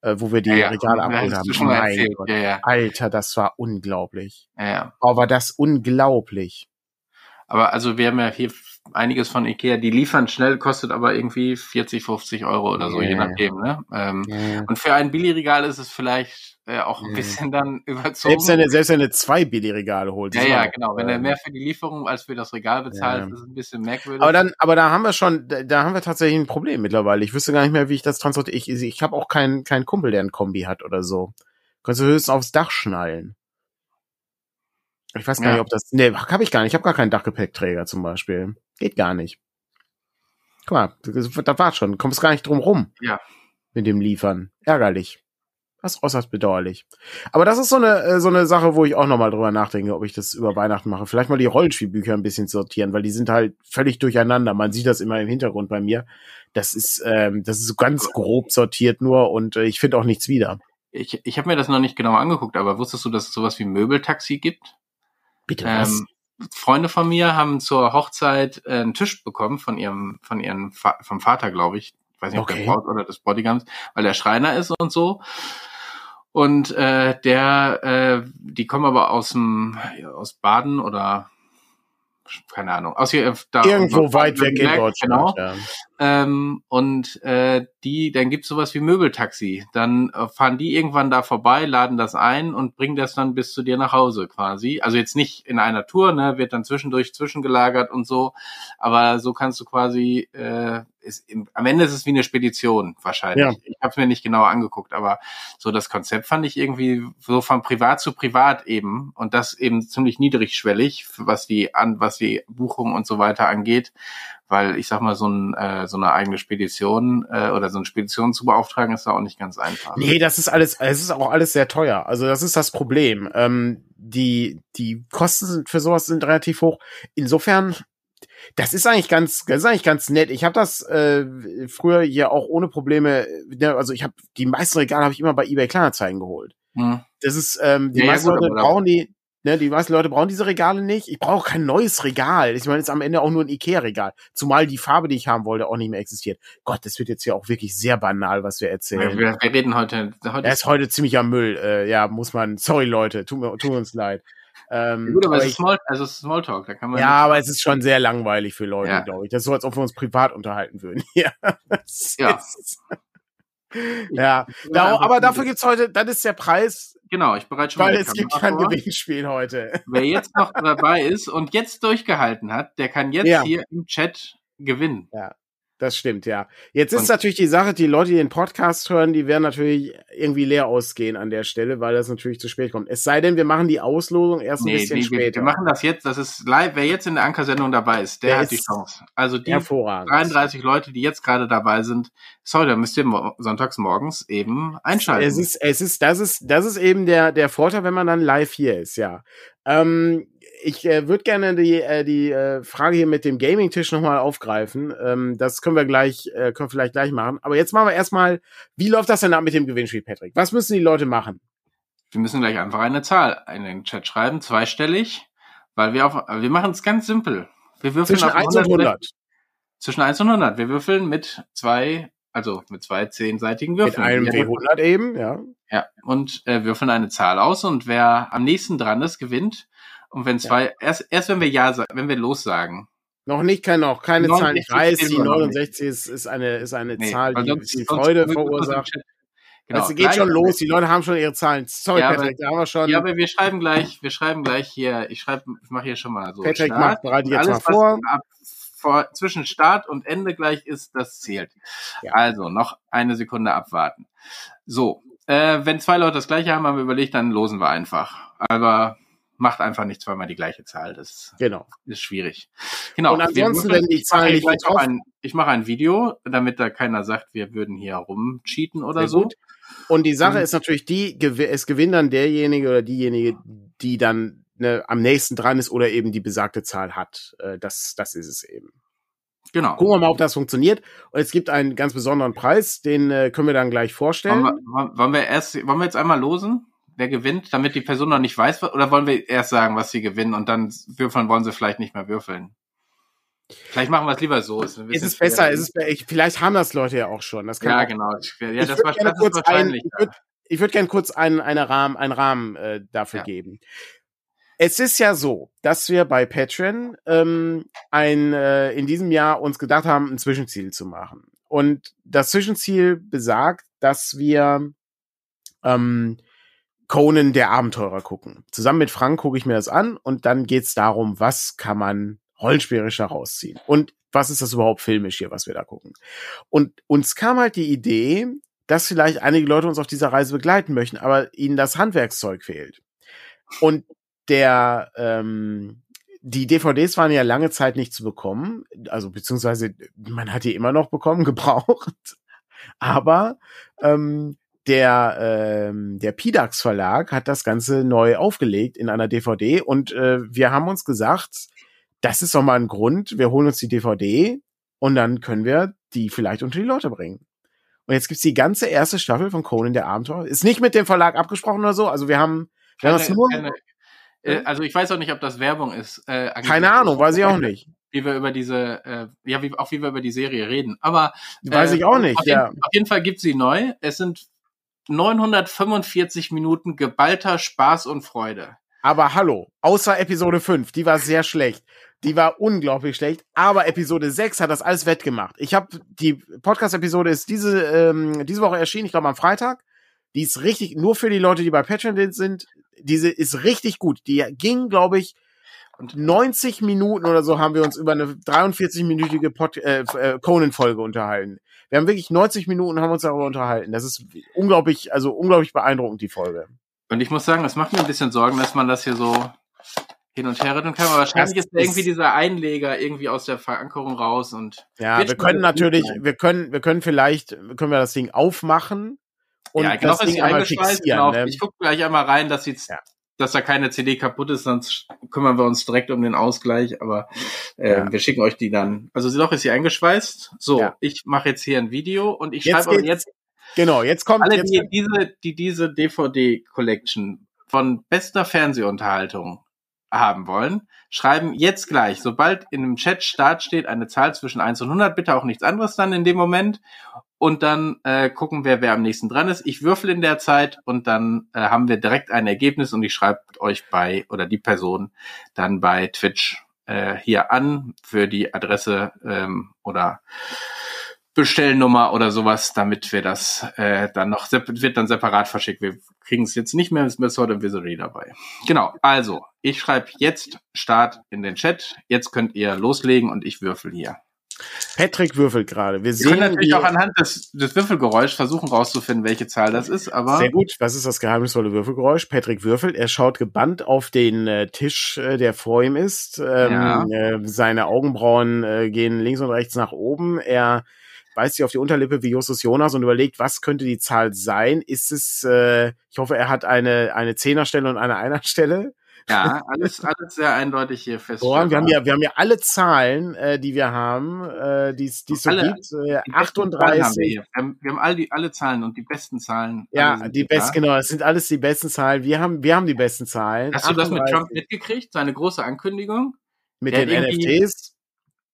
äh, wo wir die ja, ja. Regale abgeholt haben. schon Mein erzählt. Gott. Ja, ja. Alter, das war unglaublich. ja, ja. Oh, war das unglaublich. Aber also wir haben ja hier einiges von Ikea, die liefern schnell, kostet aber irgendwie 40, 50 Euro oder so, je Ja. nachdem. Ne? Ähm, Ja. und für ein Billigregal ist es vielleicht äh, auch ein Ja. bisschen dann <laughs> überzogen. Selbst wenn du, selbst du zwei Billigregale holst. ja, ja, genau. Wenn er ähm, mehr für die Lieferung als für das Regal bezahlt, Ja. ist es ein bisschen merkwürdig. Aber dann, aber da haben wir schon, da, da haben wir tatsächlich ein Problem mittlerweile. Ich wüsste gar nicht mehr, wie ich das transportiere. Ich, ich habe auch keinen keinen Kumpel, der ein Kombi hat oder so. Kannst du höchstens aufs Dach schnallen. Ich weiß gar Ja. nicht, ob das. Nee, habe ich gar nicht. Ich habe gar keinen Dachgepäckträger zum Beispiel. Geht gar nicht. Guck mal, das, das war schon. Kommst gar nicht drum rum. Ja. Mit dem Liefern. Ärgerlich. Das ist äußerst bedauerlich. Aber das ist so eine, äh, so eine Sache, wo ich auch nochmal drüber nachdenke, ob ich das über Weihnachten mache. Vielleicht mal die Rollenspielbücher ein bisschen sortieren, weil die sind halt völlig durcheinander. Man sieht das immer im Hintergrund bei mir. Das ist, ähm, das ist so ganz grob sortiert nur und äh, ich finde auch nichts wieder. ich ich habe mir das noch nicht genau angeguckt, aber wusstest du, dass es sowas wie Möbeltaxi gibt? Bitte was? Ähm, Freunde von mir haben zur Hochzeit äh, einen Tisch bekommen von ihrem, von ihrem, Fa vom Vater, glaube ich. Ich weiß nicht, ob Okay. der Braut oder des Bodyguards, weil der Schreiner ist und so. Und äh, der, äh, die kommen aber aus dem, aus Baden oder keine Ahnung, aus hier da Irgendwo weit weg in Baden-Württemberg, Deutschland. Genau. Ja. Ähm, und äh, die, dann gibt's sowas wie Möbeltaxi. Dann äh, fahren die irgendwann da vorbei, laden das ein und bringen das dann bis zu dir nach Hause quasi. Also jetzt nicht in einer Tour, ne, wird dann zwischendurch zwischengelagert und so. Aber so kannst du quasi, äh, ist, im, am Ende ist es wie eine Spedition wahrscheinlich. Ja. Ich habe es mir nicht genauer angeguckt, aber so das Konzept fand ich irgendwie so von privat zu privat eben und das eben ziemlich niedrigschwellig, was die an was die Buchung und so weiter angeht weil ich sag mal, so, ein, äh, so eine eigene Spedition äh, oder so eine Spedition zu beauftragen, ist da auch nicht ganz einfach. Nee, das ist alles, es ist auch alles sehr teuer. Also das ist das Problem. Ähm, die, die Kosten für sowas sind relativ hoch. Insofern, das ist eigentlich ganz, das ist eigentlich ganz nett. Ich habe das äh, früher hier auch ohne Probleme, ne, also ich habe die meisten Regale habe ich immer bei eBay Kleinanzeigen geholt. Hm. Das ist, ähm, die Ja, ja, meisten gut, Leute brauchen die, ne, die meisten Leute brauchen diese Regale nicht. Ich brauche kein neues Regal. Ich meine, es ist am Ende auch nur ein Ikea-Regal. Zumal die Farbe, die ich haben wollte, auch nicht mehr existiert. Gott, das wird jetzt hier auch wirklich sehr banal, was wir erzählen. Wir, wir, reden heute, heute Er ist heute ziemlich am Müll. Äh, ja, muss man. Sorry, Leute, tut, mir, tut uns leid. Ähm, gut, aber es aber ist Small, also es ist Smalltalk, da kann man ja, aber es ist schon sehr langweilig für Leute, Ja. glaube ich. Das ist so, als ob wir uns privat unterhalten würden. <laughs> ja. Ja. Ist, ja. Da, aber dafür gibt's heute, das ist der Preis, genau, ich bereite schon mal weil es gibt kein. Gewinnspiel heute. <laughs> Wer jetzt noch dabei ist und jetzt durchgehalten hat, der kann jetzt Ja. hier im Chat gewinnen. Das stimmt, ja. Jetzt ist Und- natürlich die Sache, die Leute, die den Podcast hören, die werden natürlich irgendwie leer ausgehen an der Stelle, weil das natürlich zu spät kommt. Es sei denn, wir machen die Auslosung erst ein Nee, bisschen nee später. wir machen das jetzt, das ist live. Wer jetzt in der Anker-Sendung dabei ist, der, Der hat die ist Chance. Also die Hervorragend. 33 Leute, die jetzt gerade dabei sind, sorry, da müsst ihr sonntags morgens eben einschalten. Es ist, es ist, das ist, das ist eben der, der Vorteil, wenn man dann live hier ist, ja. Ähm, ich äh, würde gerne die, äh, die äh, Frage hier mit dem Gaming-Tisch nochmal aufgreifen. Ähm, das können wir gleich, äh, können wir vielleicht gleich machen. Aber jetzt machen wir erstmal, wie läuft das denn ab mit dem Gewinnspiel, Patrick? Was müssen die Leute machen? wir müssen gleich einfach eine Zahl in den Chat schreiben, zweistellig, weil wir auf, wir machen es ganz simpel. Wir würfeln Zwischen auf 1 und 100. Zwischen 1 und 100. Wir würfeln mit zwei, also mit zwei zehnseitigen Mit Würfeln. einem Ja, W100 eben, ja. Ja, und äh, würfeln eine Zahl aus und wer am nächsten dran ist, gewinnt. Und wenn zwei, erst, erst wenn wir Ja sagen, wenn wir Los sagen. Noch nicht, kein, noch keine Zahlen. Ich 69 weiß, die wir noch 69 ist, ist eine, ist eine Nee, Zahl, die, sonst- die sonst- Freude verursacht. Genau, es geht gleich- schon los. Die Leute haben schon ihre Zahlen. Sorry, Ja, aber- Patrick, da haben wir schon. Ja, aber wir schreiben gleich, wir schreiben gleich hier, ich schreibe, ich mache hier schon mal so. Patrick Start. macht, bereite Und jetzt mal alles, vor. was ab, vor. Zwischen Start und Ende gleich ist, das zählt. Ja. Also noch eine Sekunde abwarten. So, Äh, wenn zwei Leute das gleiche haben, haben wir überlegt, dann losen wir einfach. Aber macht einfach nicht zweimal die gleiche Zahl. Das Genau. ist schwierig. Genau. Und ansonsten, wir- wenn die ich mache Zahlen nicht ein, ich mache ein Video, damit da keiner sagt, wir würden hier rumcheaten oder Sehr so. gut. Und die Sache Mhm. ist natürlich die, es gewinnt dann derjenige oder diejenige, die dann ne, am nächsten dran ist oder eben die besagte Zahl hat. Äh, das, das ist es eben. Genau. Gucken wir mal, ob das funktioniert. Und es gibt einen ganz besonderen Preis, den äh, können wir dann gleich Wollen vorstellen. wir, wollen- wollen wir erst, wollen wir jetzt einmal losen? Wer gewinnt, damit die Person noch nicht weiß, oder wollen wir erst sagen, was sie gewinnen und dann würfeln wollen sie vielleicht nicht mehr würfeln? Vielleicht machen wir es lieber so. Ist, ein Es ist besser, es ist, ich, vielleicht haben das Leute ja auch schon. Das kann Ja, genau. Ja, ich das, würde war, gerne das kurz ist ein, wahrscheinlich. ich würde würd gerne kurz einen, eine Rahmen, einen Rahmen äh, dafür Ja. geben. Es ist ja so, dass wir bei Patreon ähm, ein, äh, in diesem Jahr uns gedacht haben, ein Zwischenziel zu machen. Und das Zwischenziel besagt, dass wir ähm, Conan der Abenteurer gucken. Zusammen mit Frank gucke ich mir das an und dann geht's darum, was kann man rollenspielerisch da rausziehen und was ist das überhaupt filmisch hier, was wir da gucken. Und uns kam halt die Idee, dass vielleicht einige Leute uns auf dieser Reise begleiten möchten, aber ihnen das Handwerkszeug fehlt. Und der ähm, die DVDs waren ja lange Zeit nicht zu bekommen, also beziehungsweise man hat die immer noch bekommen, <laughs> gebraucht. Aber ähm, der ähm, der Pidax Verlag hat das Ganze neu aufgelegt in einer DVD und äh, wir haben uns gesagt, das ist doch mal ein Grund, wir holen uns die DVD und dann können wir die vielleicht unter die Leute bringen. Und jetzt gibt's die ganze erste Staffel von Conan der Abenteuer. Ist nicht mit dem Verlag abgesprochen oder so. Also wir haben, wir haben das Keine, nur, keine, äh, also ich weiß auch nicht, ob das Werbung ist. Äh, keine Ahnung, weiß ich auch <laughs> nicht. Wie wir über diese, äh, ja, wie, auch wie wir über die Serie reden. Aber Weiß äh, ich auch nicht. Auf, Ja. jeden, auf jeden Fall gibt's sie neu. Es sind 945 Minuten geballter Spaß und Freude. Aber hallo, außer Episode 5, die war sehr schlecht. Die war unglaublich schlecht, aber Episode 6 hat das alles wettgemacht. Ich habe die Podcast-Episode ist diese ähm, diese Woche erschienen, ich glaube am Freitag. Die ist richtig nur für die Leute, die bei Patreon sind. Diese ist richtig gut. Die ging, glaube ich, Und 90 Minuten oder so haben wir uns über eine 43-minütige Pod äh, äh, Conan-Folge unterhalten. Wir haben wirklich 90 Minuten haben uns darüber unterhalten. Das ist unglaublich, also unglaublich beeindruckend, die Folge. Und ich muss sagen, das macht mir ein bisschen Sorgen, dass man das hier so hin und her retten kann. Aber wahrscheinlich Das ist irgendwie ist- dieser Einleger irgendwie aus der Verankerung raus und Ja, wir können natürlich, wir können, wir können vielleicht, können wir das Ding aufmachen und ja, genau das ist Ding sie einmal fixieren. Genau. Ne? Ich gucke gleich einmal rein, dass jetzt, Ja. Dass da keine CD kaputt ist, sonst kümmern wir uns direkt um den Ausgleich. Aber äh, Ja. wir schicken euch die dann. Also sie doch ist sie eingeschweißt. So, Ja. ich mache jetzt hier ein Video und ich Jetzt schreibe geht's- jetzt Genau, jetzt kommt alle, jetzt, die diese, die diese DVD-Collection von bester Fernsehunterhaltung haben wollen, schreiben jetzt gleich, sobald in dem Chat Start steht, eine Zahl zwischen 1 und 100, bitte auch nichts anderes dann in dem Moment. Und dann äh, gucken wir, wer am nächsten dran ist. Ich würfel in der Zeit und dann äh, haben wir direkt ein Ergebnis und ich schreibe euch bei oder die Person dann bei Twitch äh, hier an für die Adresse ähm, oder Bestellnummer oder sowas, damit wir das äh, dann noch wird dann separat verschickt. Wir kriegen es jetzt nicht mehr, ist Method und Wizardry dabei. Genau, also ich schreibe jetzt Start in den Chat. Jetzt könnt ihr loslegen und ich würfel hier. Patrick würfelt gerade. Wir Wir sehen können natürlich auch anhand des, des Würfelgeräuschs versuchen rauszufinden, welche Zahl das ist, aber Sehr gut. Was ist das geheimnisvolle Würfelgeräusch? Patrick würfelt. Er schaut gebannt auf den äh, Tisch, äh, der vor ihm ist. Ähm, Ja. äh, seine Augenbrauen äh, gehen links und rechts nach oben. Er beißt sich auf die Unterlippe wie Justus Jonas und überlegt, was könnte die Zahl sein? Ist es, äh, ich hoffe, er hat eine, eine Zehnerstelle und eine Einerstelle. Ja, alles, alles sehr eindeutig hier fest. Boah, wir haben ja, wir haben ja alle Zahlen, äh, die wir haben, äh, die es so Alle. gibt. Äh, Die besten Zahlen haben wir 38. haben, wir haben alle, die, alle Zahlen und die besten Zahlen. Ja, die besten, genau, es sind alles die besten Zahlen. Wir haben, wir haben die besten Zahlen. Hast du das mit 38 Trump mitgekriegt? Seine große Ankündigung? mit Der den NFTs?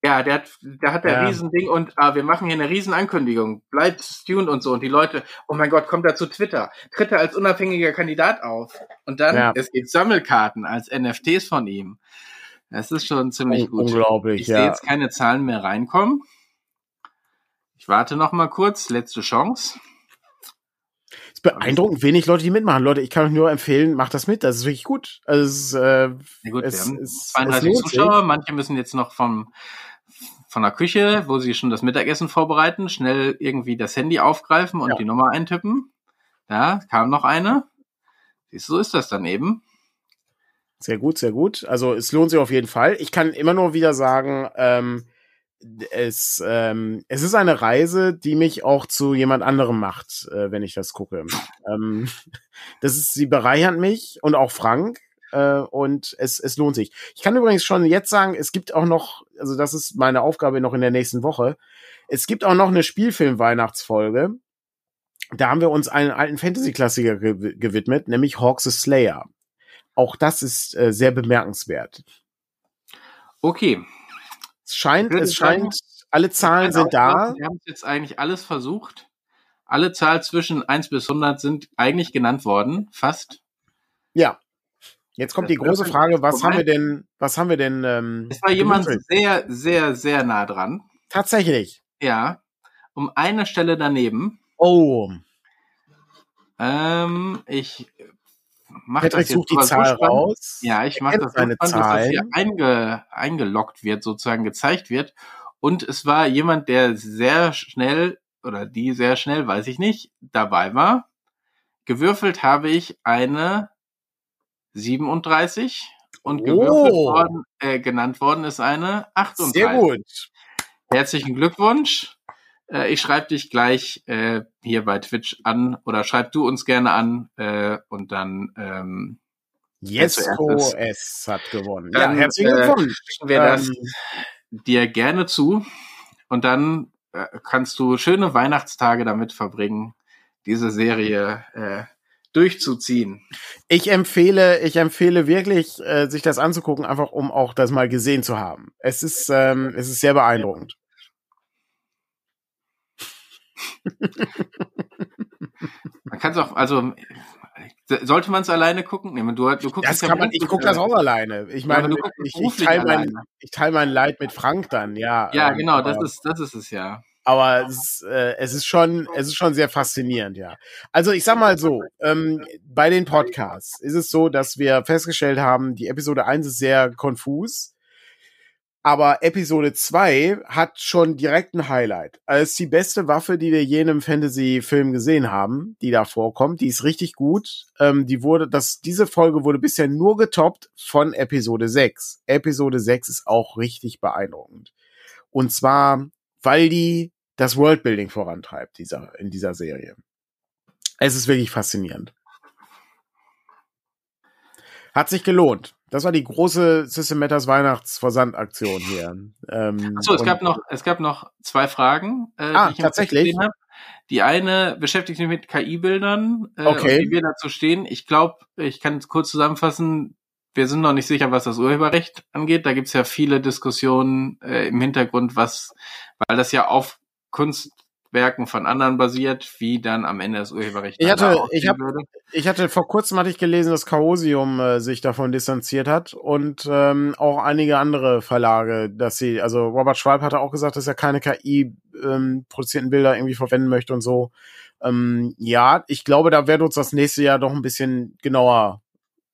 Ja, der hat, der hat der Ja. Riesending und ah, wir machen hier eine Riesenankündigung. Bleibt tuned und so. Und die Leute, oh mein Gott, kommt da zu Twitter. Tritt er als unabhängiger Kandidat auf. Und dann, Ja. es gibt Sammelkarten als NFTs von ihm. Das ist schon ziemlich Un gut. unglaublich, Ich sehe ja. jetzt keine Zahlen mehr reinkommen. Ich warte noch mal kurz. Letzte Chance. Es ist beeindruckend wenig Leute, die mitmachen. Leute, ich kann euch nur empfehlen, macht das mit. Das ist wirklich gut. Also, es, äh, Ja gut, es, wir haben es, es 32 lohnt sich. Zuschauer. Manche müssen jetzt noch vom, von der Küche, wo sie schon das Mittagessen vorbereiten, schnell irgendwie das Handy aufgreifen und Ja. die Nummer eintippen. Da kam noch eine. Siehst du, so ist das dann eben. Sehr gut, sehr gut. Also es lohnt sich auf jeden Fall. Ich kann immer nur wieder sagen, ähm, es, ähm, es ist eine Reise, die mich auch zu jemand anderem macht, äh, wenn ich das gucke. <laughs> ähm, das ist, sie bereichert mich und auch Frank. Äh, und es, es lohnt sich. Ich kann übrigens schon jetzt sagen, es gibt auch noch, also das ist meine Aufgabe noch in der nächsten Woche. Es gibt auch noch eine Spielfilm-Weihnachtsfolge. Da haben wir uns einen alten Fantasy-Klassiker ge gewidmet, nämlich Hawks the Slayer. Auch das ist äh, sehr bemerkenswert. Okay, es scheint, es scheint, alle Zahlen sind da. Wir haben jetzt eigentlich alles versucht. Alle Zahlen zwischen 1 bis 100 sind eigentlich genannt worden, fast. Ja. Jetzt kommt die große Frage, was haben wir denn, was haben wir denn? Ähm, es war jemand gemacht? sehr, sehr, sehr nah dran. Tatsächlich. Ja. Um eine Stelle daneben. Oh. Ähm, ich mach Patrick das jetzt sucht die Zahl raus. Ja, ich mache das, seine spannend, dass das hier einge, eingeloggt wird, sozusagen gezeigt wird. Und es war jemand, der sehr schnell oder die sehr schnell, weiß ich nicht, dabei war. Gewürfelt habe ich eine 37 und gewürfelt oh. worden, äh, genannt worden ist eine 38. Sehr gut. Herzlichen Glückwunsch. Äh, ich schreibe dich gleich äh, hier bei Twitch an oder schreib du uns gerne an äh, und dann ähm, Jesko S hat gewonnen. Dann, ja, herzlichen äh, Glückwunsch. Äh, wir das ähm, dir gerne zu und dann äh, kannst du schöne Weihnachtstage damit verbringen, diese Serie äh, durchzuziehen. Ich empfehle, ich empfehle wirklich, äh, sich das anzugucken, einfach um auch das mal gesehen zu haben. Es ist, ähm, es ist sehr beeindruckend. <laughs> man kann es auch, also sollte man es alleine gucken? Nee, du, du guckst das kann man, ich gucke das auch alleine. Ich meine, ja, ich, ich teile mein, ich teile mein Leid mit Frank dann, ja. Ja, ähm, genau, das ist, das ist es ja. Aber es, äh, es ist schon, es ist schon sehr faszinierend, ja. Also ich sag mal so, ähm, bei den Podcasts ist es so, dass wir festgestellt haben, die Episode 1 ist sehr konfus aber Episode 2 hat schon direkt ein Highlight. Als die beste Waffe, die wir je in einem Fantasy-Film gesehen haben, die da vorkommt. Die ist richtig gut. Ähm, die wurde, das, diese Folge wurde bisher nur getoppt von Episode 6. Episode 6 ist auch richtig beeindruckend. Und zwar, weil die das Worldbuilding vorantreibt, dieser, in dieser Serie. Es ist wirklich faszinierend. Hat sich gelohnt. Das war die große System Matters Weihnachtsversandaktion hier. Ähm, Achso, es gab noch, es gab noch zwei Fragen. Äh, ah, die tatsächlich. Die eine beschäftigt sich mit KI-Bildern, äh, okay. wie wir dazu stehen. Ich glaube, ich kann es kurz zusammenfassen. Wir sind noch nicht sicher, was das Urheberrecht angeht. Da gibt es ja viele Diskussionen äh, im Hintergrund, was, weil das ja auf Kunst Werken von anderen basiert, wie dann am Ende das Urheberrecht. Ich hatte, ich, hab, ich hatte vor kurzem hatte ich gelesen, dass Chaosium äh, sich davon distanziert hat und ähm, auch einige andere Verlage, dass sie, also Robert Schwalb hatte auch gesagt, dass er keine KI ähm, produzierten Bilder irgendwie verwenden möchte und so. Ähm, ja, ich glaube, da werden uns das nächste Jahr doch ein bisschen genauer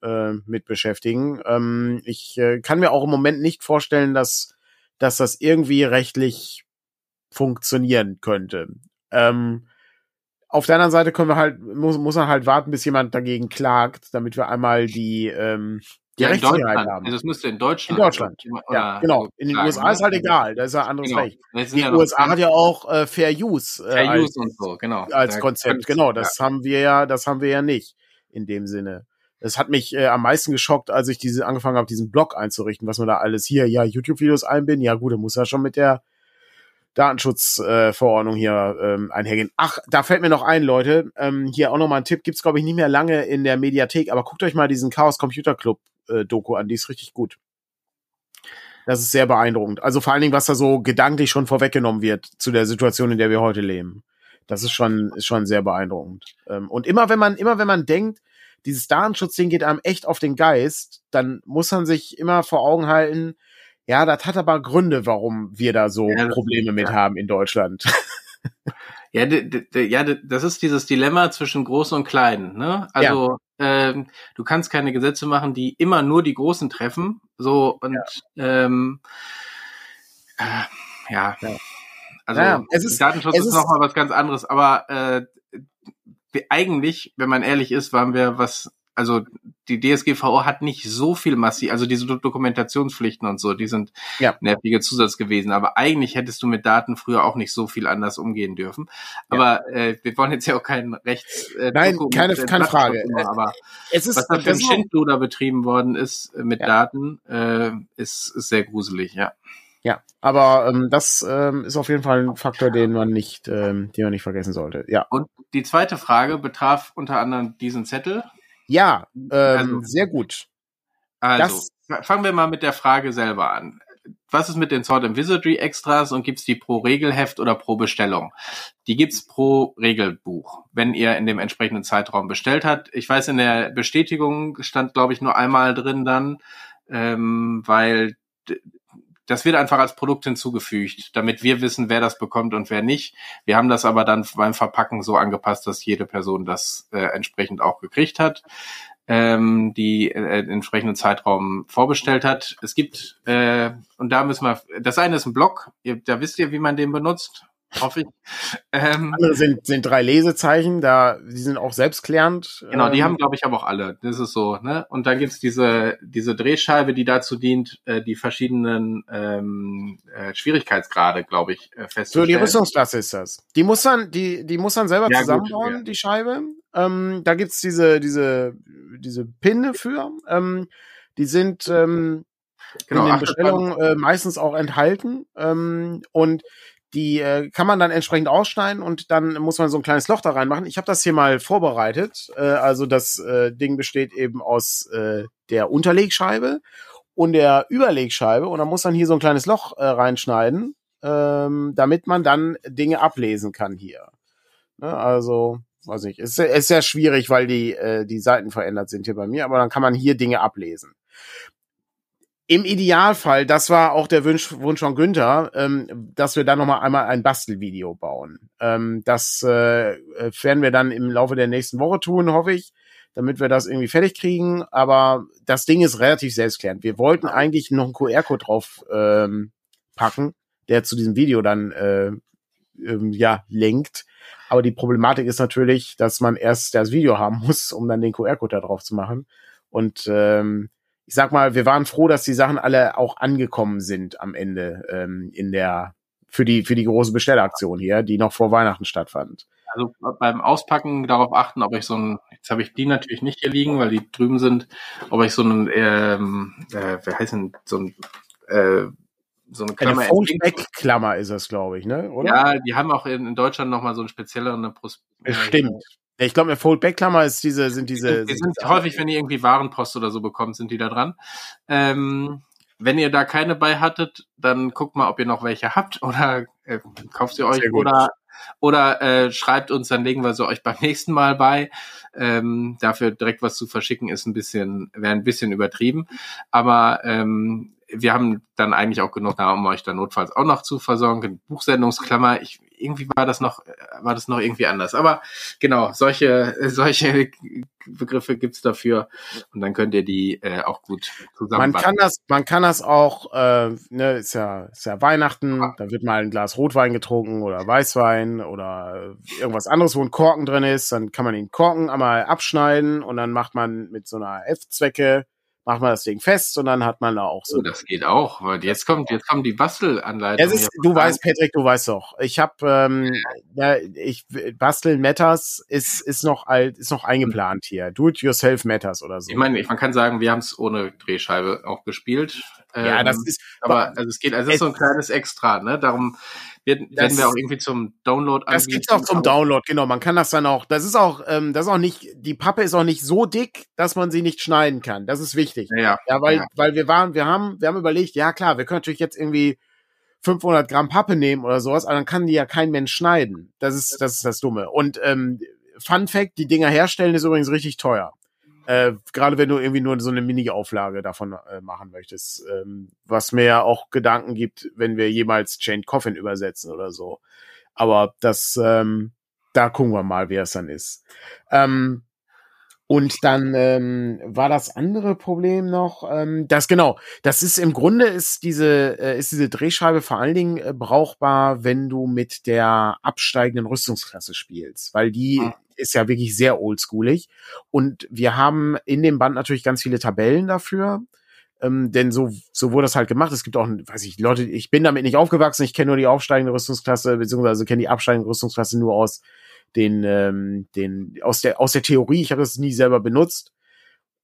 äh, mit beschäftigen. Ähm, ich äh, kann mir auch im Moment nicht vorstellen, dass dass das irgendwie rechtlich funktionieren könnte. Ähm, auf der anderen Seite können wir halt, muss, muss man halt warten, bis jemand dagegen klagt, damit wir einmal die, ähm, die ja, Rechtssicherheit haben. Das müsste in Deutschland. In Deutschland. Ja, genau. In den USA ist halt egal. Da ist ja anderes genau. Recht. Die ja USA hat ja auch äh, Fair Use. Äh, Fair als, Use und so, genau. Als Konzept. Genau. Das ja. haben wir ja, das haben wir ja nicht. In dem Sinne. Es hat mich äh, am meisten geschockt, als ich diese angefangen habe, diesen Blog einzurichten, was man da alles hier, ja, YouTube-Videos einbinden. Ja, gut, da muss ja schon mit der Datenschutzverordnung äh, hier ähm, einhergehen. Ach, da fällt mir noch ein, Leute. Ähm, hier auch noch mal ein Tipp. Gibt's glaube ich nicht mehr lange in der Mediathek, aber guckt euch mal diesen Chaos Computer Club äh, Doku an. Die ist richtig gut. Das ist sehr beeindruckend. Also vor allen Dingen, was da so gedanklich schon vorweggenommen wird zu der Situation, in der wir heute leben. Das ist schon, ist schon sehr beeindruckend. Ähm, und immer wenn man, immer wenn man denkt, dieses Datenschutzding geht einem echt auf den Geist, dann muss man sich immer vor Augen halten, ja, das hat aber Gründe, warum wir da so ja, Probleme mit ja. haben in Deutschland. <laughs> Ja, ja, das ist dieses Dilemma zwischen Großen und Kleinen. Ne? Also ja. ähm, du kannst keine Gesetze machen, die immer nur die Großen treffen. So und ja. Ähm, äh, ja. Also ja, es ist, Datenschutz es ist, ist nochmal was ganz anderes, aber äh, eigentlich, wenn man ehrlich ist, waren wir was also die DSGVO hat nicht so viel massiv, also diese Dokumentationspflichten und so, die sind ja. nervige Zusatz gewesen. Aber eigentlich hättest du mit Daten früher auch nicht so viel anders umgehen dürfen. Aber ja. äh, wir wollen jetzt ja auch kein Rechts. Äh, Nein, Doku keine, keine Frage. Immer, aber es ist, was da für ein Schindluder betrieben worden ist äh, mit ja. Daten, äh, ist, ist sehr gruselig, ja. Ja, aber ähm, das ähm, ist auf jeden Fall ein Faktor, den man nicht, ähm, den man nicht vergessen sollte. Ja. Und die zweite Frage betraf unter anderem diesen Zettel. Ja, ähm, also, sehr gut. Also, das, fangen wir mal mit der Frage selber an. Was ist mit den Sword and Wizardry Extras und gibt's die pro Regelheft oder pro Bestellung? Die gibt's pro Regelbuch, wenn ihr in dem entsprechenden Zeitraum bestellt habt. Ich weiß, in der Bestätigung stand, glaube ich, nur einmal drin dann, ähm, weil das wird einfach als Produkt hinzugefügt, damit wir wissen, wer das bekommt und wer nicht. Wir haben das aber dann beim Verpacken so angepasst, dass jede Person das äh, entsprechend auch gekriegt hat, ähm, die äh, entsprechenden Zeitraum vorbestellt hat. Es gibt, äh, und da müssen wir, das eine ist ein Blog, ihr, da wisst ihr, wie man den benutzt hoffe ich. Ähm, Andere sind, sind drei Lesezeichen, da, die sind auch selbstklärend. Genau, die ähm, haben, glaube ich, aber auch alle. Das ist so, ne? Und dann gibt's diese, diese Drehscheibe, die dazu dient, äh, die verschiedenen ähm, äh, Schwierigkeitsgrade, glaube ich, äh, festzustellen. So, die Rüstungsklasse ist das. Die muss dann, die, die muss dann selber ja, zusammenbauen, gut, ja. die Scheibe. Ähm, da gibt's diese, diese, diese Pinne für. Ähm, die sind ähm, genau, in den Bestellungen äh, meistens auch enthalten. Ähm, und die äh, kann man dann entsprechend ausschneiden und dann muss man so ein kleines Loch da reinmachen. Ich habe das hier mal vorbereitet. Äh, also das äh, Ding besteht eben aus äh, der Unterlegscheibe und der Überlegscheibe und dann muss man hier so ein kleines Loch äh, reinschneiden, ähm, damit man dann Dinge ablesen kann hier. Ne, also weiß nicht, ist, ist sehr schwierig, weil die äh, die Seiten verändert sind hier bei mir, aber dann kann man hier Dinge ablesen im Idealfall, das war auch der Wunsch, Wunsch von Günther, ähm, dass wir da nochmal einmal ein Bastelvideo bauen. Ähm, das äh, werden wir dann im Laufe der nächsten Woche tun, hoffe ich, damit wir das irgendwie fertig kriegen. Aber das Ding ist relativ selbstklärend. Wir wollten eigentlich noch einen QR-Code drauf ähm, packen, der zu diesem Video dann äh, ähm, ja lenkt. Aber die Problematik ist natürlich, dass man erst das Video haben muss, um dann den QR-Code da drauf zu machen. Und ähm, ich sag mal, wir waren froh, dass die Sachen alle auch angekommen sind am Ende ähm, in der für die für die große Bestellaktion hier, die noch vor Weihnachten stattfand. Also beim Auspacken darauf achten, ob ich so ein, jetzt habe ich die natürlich nicht hier liegen, weil die drüben sind, ob ich so einen, ähm, äh, wie heißt denn, so ein äh, so eine Klammer. Eine Foldback-Klammer ist das, glaube ich, ne? Oder? Ja, die haben auch in, in Deutschland nochmal so eine speziellere Pros Stimmt. Ich glaube, eine Foldback-Klammer ist diese, sind diese. Die sind, sind häufig, wenn ihr irgendwie Warenpost oder so bekommt, sind die da dran. Ähm, wenn ihr da keine bei hattet, dann guckt mal, ob ihr noch welche habt oder äh, kauft sie euch oder oder äh, schreibt uns, dann legen wir sie euch beim nächsten Mal bei. Ähm, dafür direkt was zu verschicken ist ein bisschen, wäre ein bisschen übertrieben. Aber ähm, wir haben dann eigentlich auch genug da, um euch dann notfalls auch noch zu versorgen. Buchsendungsklammer, ich, irgendwie war das noch, war das noch irgendwie anders. Aber genau, solche, solche <laughs> Begriffe gibt's dafür und dann könnt ihr die äh, auch gut zusammen. Man kann das, man kann das auch, äh, ne, ist ja, ist ja Weihnachten, ja. da wird mal ein Glas Rotwein getrunken oder Weißwein oder irgendwas anderes, wo ein Korken drin ist, dann kann man den Korken einmal abschneiden und dann macht man mit so einer F-Zwecke macht man das Ding fest und dann hat man da auch so. Oh, das geht auch, weil jetzt kommt, jetzt kommen die Bastelanleitungen. Es ist, du weißt, Patrick, du weißt doch. Ich habe, ähm, ja, ich basteln Matters ist ist noch alt, ist noch eingeplant hier. Do it yourself Matters oder so. Ich meine, man kann sagen, wir haben es ohne Drehscheibe auch gespielt. Ja, das ähm, ist. Aber also es geht, also es ist so ein kleines Extra, ne? Darum werden, werden wir auch irgendwie zum Download anbieten. Das gibt's auch zum Download, genau. Man kann das dann auch. Das ist auch, ähm, das ist auch nicht. Die Pappe ist auch nicht so dick, dass man sie nicht schneiden kann. Das ist wichtig. Ja. Ja, weil, ja. weil wir waren, wir haben, wir haben überlegt, ja klar, wir können natürlich jetzt irgendwie 500 Gramm Pappe nehmen oder sowas, aber dann kann die ja kein Mensch schneiden. Das ist, das ist das Dumme. Und ähm, Fun Fact: Die Dinger herstellen ist übrigens richtig teuer. Äh, Gerade wenn du irgendwie nur so eine Mini-Auflage davon äh, machen möchtest. Ähm, was mir ja auch Gedanken gibt, wenn wir jemals Chain Coffin übersetzen oder so. Aber das, ähm, da gucken wir mal, wer es dann ist. Ähm, und dann ähm, war das andere Problem noch, ähm, das genau, das ist im Grunde ist diese äh, ist diese Drehscheibe vor allen Dingen äh, brauchbar, wenn du mit der absteigenden Rüstungsklasse spielst, weil die ist ja wirklich sehr oldschoolig. Und wir haben in dem Band natürlich ganz viele Tabellen dafür. Ähm, denn so, so wurde das halt gemacht. Es gibt auch, weiß ich, Leute, ich bin damit nicht aufgewachsen, ich kenne nur die aufsteigende Rüstungsklasse, beziehungsweise kenne die absteigende Rüstungsklasse nur aus den, ähm, den, aus der, aus der Theorie. Ich habe das nie selber benutzt.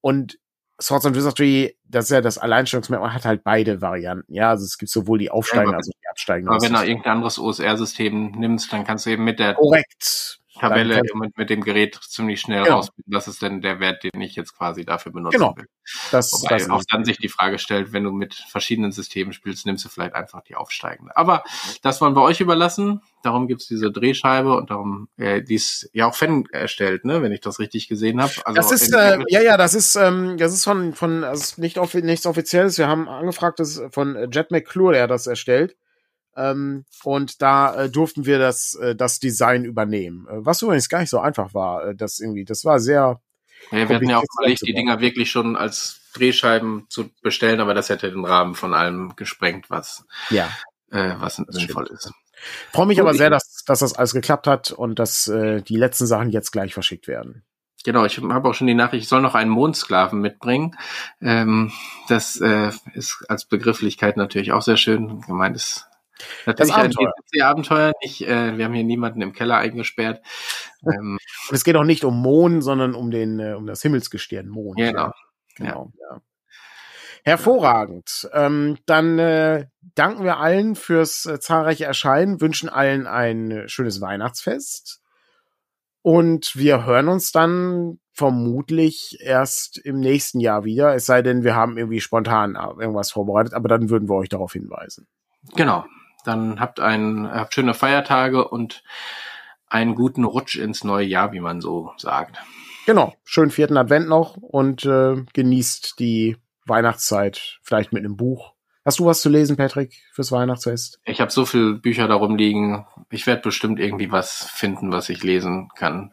Und Swords and Wizardry, das ist ja das Alleinstellungsmerkmal, hat halt beide Varianten. Ja, also es gibt sowohl die aufsteigende Ja, als auch die absteigende. Aber wenn du irgendein anderes OSR-System nimmst, dann kannst du eben mit der Korrekt. Tabelle und mit dem Gerät ziemlich schnell Genau. rausfinden. Das ist denn der Wert, den ich jetzt quasi dafür benutzen Genau. will. Das, Wobei das auch dann sich die Frage stellt, wenn du mit verschiedenen Systemen spielst, nimmst du vielleicht einfach die aufsteigende. Aber das wollen wir euch überlassen. Darum gibt's diese Drehscheibe und darum, äh, die ist ja auch Fan erstellt, ne, wenn ich das richtig gesehen habe. Also Das ist, äh, ja, ja, das ist, ähm, das ist von, von, also nicht offi nichts Offizielles. Wir haben angefragt, das ist von Jet McClure, der hat das erstellt. Ähm, und da äh, durften wir das, äh, das Design übernehmen. Äh, was übrigens gar nicht so einfach war. Äh, das irgendwie, das war sehr, Ja, wir hatten ja auch überlegt, die. Dinger wirklich schon als Drehscheiben zu bestellen, aber das hätte den Rahmen von allem gesprengt, was, ja. äh, was stimmt. sinnvoll ist. Freue mich Gut, aber sehr, dass, dass das alles geklappt hat und dass die letzten Sachen jetzt gleich verschickt werden. Genau, ich habe auch schon die Nachricht, ich soll noch einen Mondsklaven mitbringen. Ähm, das äh, ist als Begrifflichkeit natürlich auch sehr schön. Gemeint ist natürlich ein Abenteuer. Abenteuer. Nicht, äh, wir haben hier niemanden im Keller eingesperrt. Ähm, <laughs> Und es geht auch nicht um Mond, sondern um den, äh, um das Himmelsgestirn Mond. genau. Genau, ja. Hervorragend. Ähm, dann äh, danken wir allen fürs äh, zahlreiche Erscheinen, wünschen allen ein äh, schönes Weihnachtsfest. Und wir hören uns dann vermutlich erst im nächsten Jahr wieder, es sei denn, wir haben irgendwie spontan äh, irgendwas vorbereitet, aber dann würden wir euch darauf hinweisen. Genau. Dann habt ein, habt schöne Feiertage und einen guten Rutsch ins neue Jahr, wie man so sagt. Genau, schönen vierten Advent noch und äh, genießt die Weihnachtszeit vielleicht mit einem Buch. Hast du was zu lesen, Patrick, fürs Weihnachtsfest? Ich habe so viele Bücher darum liegen. Ich werde bestimmt irgendwie was finden, was ich lesen kann.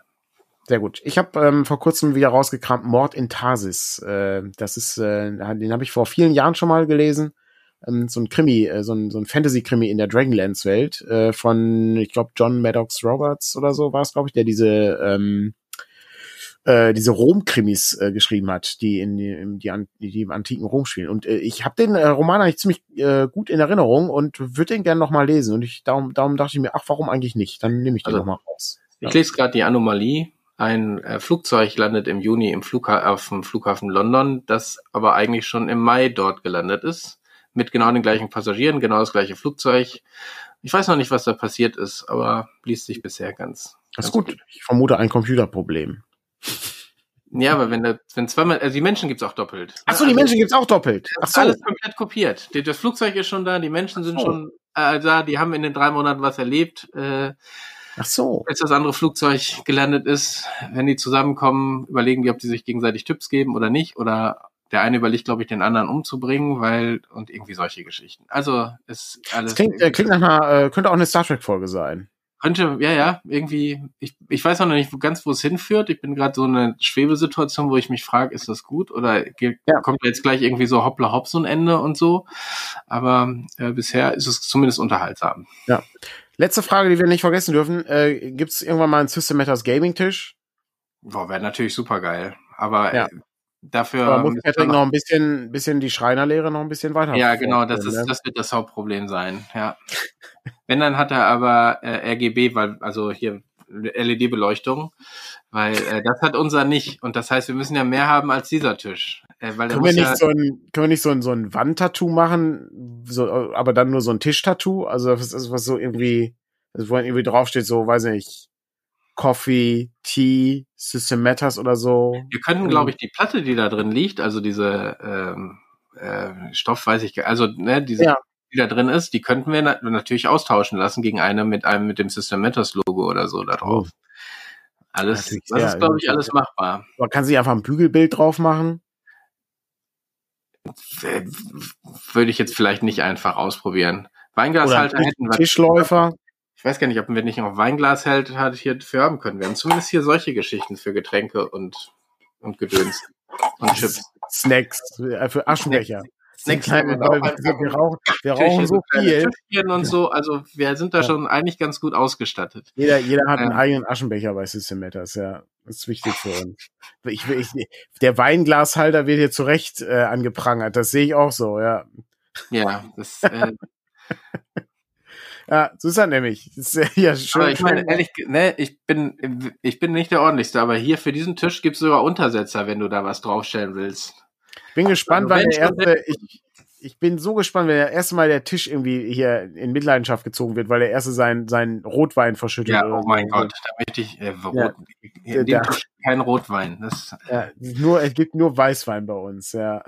Sehr gut. Ich habe ähm, vor kurzem wieder rausgekramt Mord in Tarsis. Äh, das ist, äh, den habe ich vor vielen Jahren schon mal gelesen. Ähm, so ein Krimi, äh, so ein, so ein Fantasy-Krimi in der Dragonlance-Welt äh, von, ich glaube, John Maddox Roberts oder so war es, glaube ich, der diese ähm, äh, diese Rom-Krimis äh, geschrieben hat, die in die, in die, an, die im antiken Rom spielen. Und äh, ich habe den äh, Roman eigentlich ziemlich äh, gut in Erinnerung und würde den gerne noch mal lesen. Und ich darum, darum dachte ich mir, ach, warum eigentlich nicht? Dann nehme ich den Also, noch mal raus. Ich lese gerade die Anomalie. Ein äh, Flugzeug landet im Juni im Flugha auf dem Flughafen London, das aber eigentlich schon im Mai dort gelandet ist. Mit genau den gleichen Passagieren, genau das gleiche Flugzeug. Ich weiß noch nicht, was da passiert ist, aber liest sich bisher ganz. Das ist ganz gut. Ich vermute ein Computerproblem. Ja, aber wenn da, wenn zweimal, also die Menschen gibt's auch doppelt. Ach so, die Menschen gibt's auch doppelt. Ach so. alles komplett kopiert. Das Flugzeug ist schon da, die Menschen sind so. schon äh, da, die haben in den drei Monaten was erlebt. Äh, Ach so. als das andere Flugzeug gelandet ist, wenn die zusammenkommen, überlegen die, ob die sich gegenseitig Tipps geben oder nicht. Oder der eine überlegt, glaube ich, den anderen umzubringen, weil und irgendwie solche Geschichten. Also ist alles Das klingt, äh, klingt nach einer, äh, könnte auch eine Star Trek Folge sein. könnte, ja, ja, irgendwie. Ich, ich weiß auch noch nicht ganz, wo es hinführt. Ich bin gerade so in einer Schwebesituation, wo ich mich frage, ist das gut oder Ja. kommt jetzt gleich irgendwie so hoppla hopp so ein Ende und so. Aber äh, bisher ist es zumindest unterhaltsam. Letzte Frage, die wir nicht vergessen dürfen. Äh, gibt's irgendwann mal einen System Matters Gaming Tisch? Boah, wäre natürlich super geil. Aber Ja. Dafür Aber muss Patrick noch- ein bisschen, bisschen die Schreinerlehre noch ein bisschen weiter. Ja, genau, das ist, ne? das wird das Hauptproblem sein, ja. Wenn, dann hat er aber äh, RGB, weil, also hier LED-Beleuchtung, weil äh, das hat unser nicht. Und das heißt, wir müssen ja mehr haben als dieser Tisch. Äh, weil Können wir nicht ja, so ein, können wir nicht so ein, so ein Wandtattoo machen, so, aber dann nur so ein Tischtattoo? Also, was ist was so irgendwie, also wo irgendwie draufsteht, so, weiß ich nicht, Coffee, Tea, System Matters oder so. wir könnten, glaube ich, die Platte, die da drin liegt, also diese ähm, äh, Stoff, weiß ich, also ne, diese, Ja. die da drin ist, die könnten wir na natürlich austauschen lassen gegen eine mit einem mit dem System Matters Logo oder so da drauf. Alles, Natürlich das ist, glaube ich, alles machbar. Man kann sich einfach ein Bügelbild drauf machen. Würde ich jetzt vielleicht nicht einfach ausprobieren. Weinglashalter hätten wir. Tischläufer. Ich weiß gar nicht, ob wir nicht noch Weinglashalter hierfür haben können. Wir haben zumindest hier solche Geschichten für Getränke und, und Gedöns und Chips. Snacks, äh, für Aschenbecher. Snacks man auch Leute, einpacken. wir rauchen, wir rauchen hier so viel. Und so. Also wir sind da Ja. schon eigentlich ganz gut ausgestattet. Jeder, jeder hat einen Ähm. eigenen Aschenbecher bei System Matters, ja. Das ist wichtig für uns. Ich, ich, der Weinglashalter wird hier zurecht äh, angeprangert. Das sehe ich auch so, ja. Ja, das, äh, <laughs> Ja, so ist er nämlich. Das ist, ja, schön. aber ich meine, ehrlich, ne, ich bin, ich bin nicht der ordentlichste, aber hier für diesen Tisch gibt's sogar Untersetzer, wenn du da was draufstellen willst. Ich bin gespannt, Also wann der erste, ich, ich bin so gespannt, wenn der erste Mal der Tisch irgendwie hier in Mitleidenschaft gezogen wird, weil der erste sein, sein Rotwein verschüttet. Ja, oh mein so. Gott, da möchte ich, äh, Rot, Ja. in dem Der- Tisch kein Rotwein. Das, Ja, nur, es gibt nur Weißwein bei uns, ja.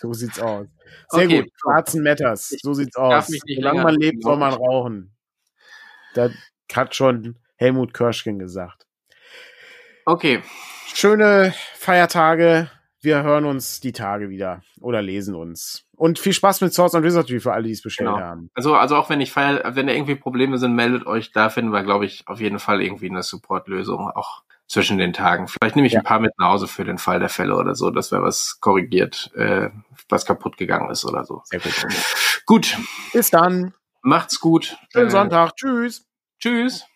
So sieht's aus. Sehr Okay, gut. Schwarzen Matters. So sieht's aus. Solange man lebt, soll man rauchen. Das hat schon Helmut Kirschken gesagt. okay, Schöne Feiertage. Wir hören uns die Tage wieder oder lesen uns. Und viel Spaß mit Swords and Wizardry für alle, die es bestellt Genau. haben. also, also auch wenn ich feier, wenn da irgendwie Probleme sind, meldet euch. Da finden wir, glaube ich, auf jeden Fall irgendwie eine Supportlösung, auch zwischen den Tagen. Vielleicht nehme ich Ja. ein paar mit nach Hause für den Fall der Fälle oder so, dass wir was korrigiert, äh, was kaputt gegangen ist oder so. Sehr gut. Gut, Bis dann. macht's gut. Schönen Äh, Sonntag. Tschüss. Tschüss.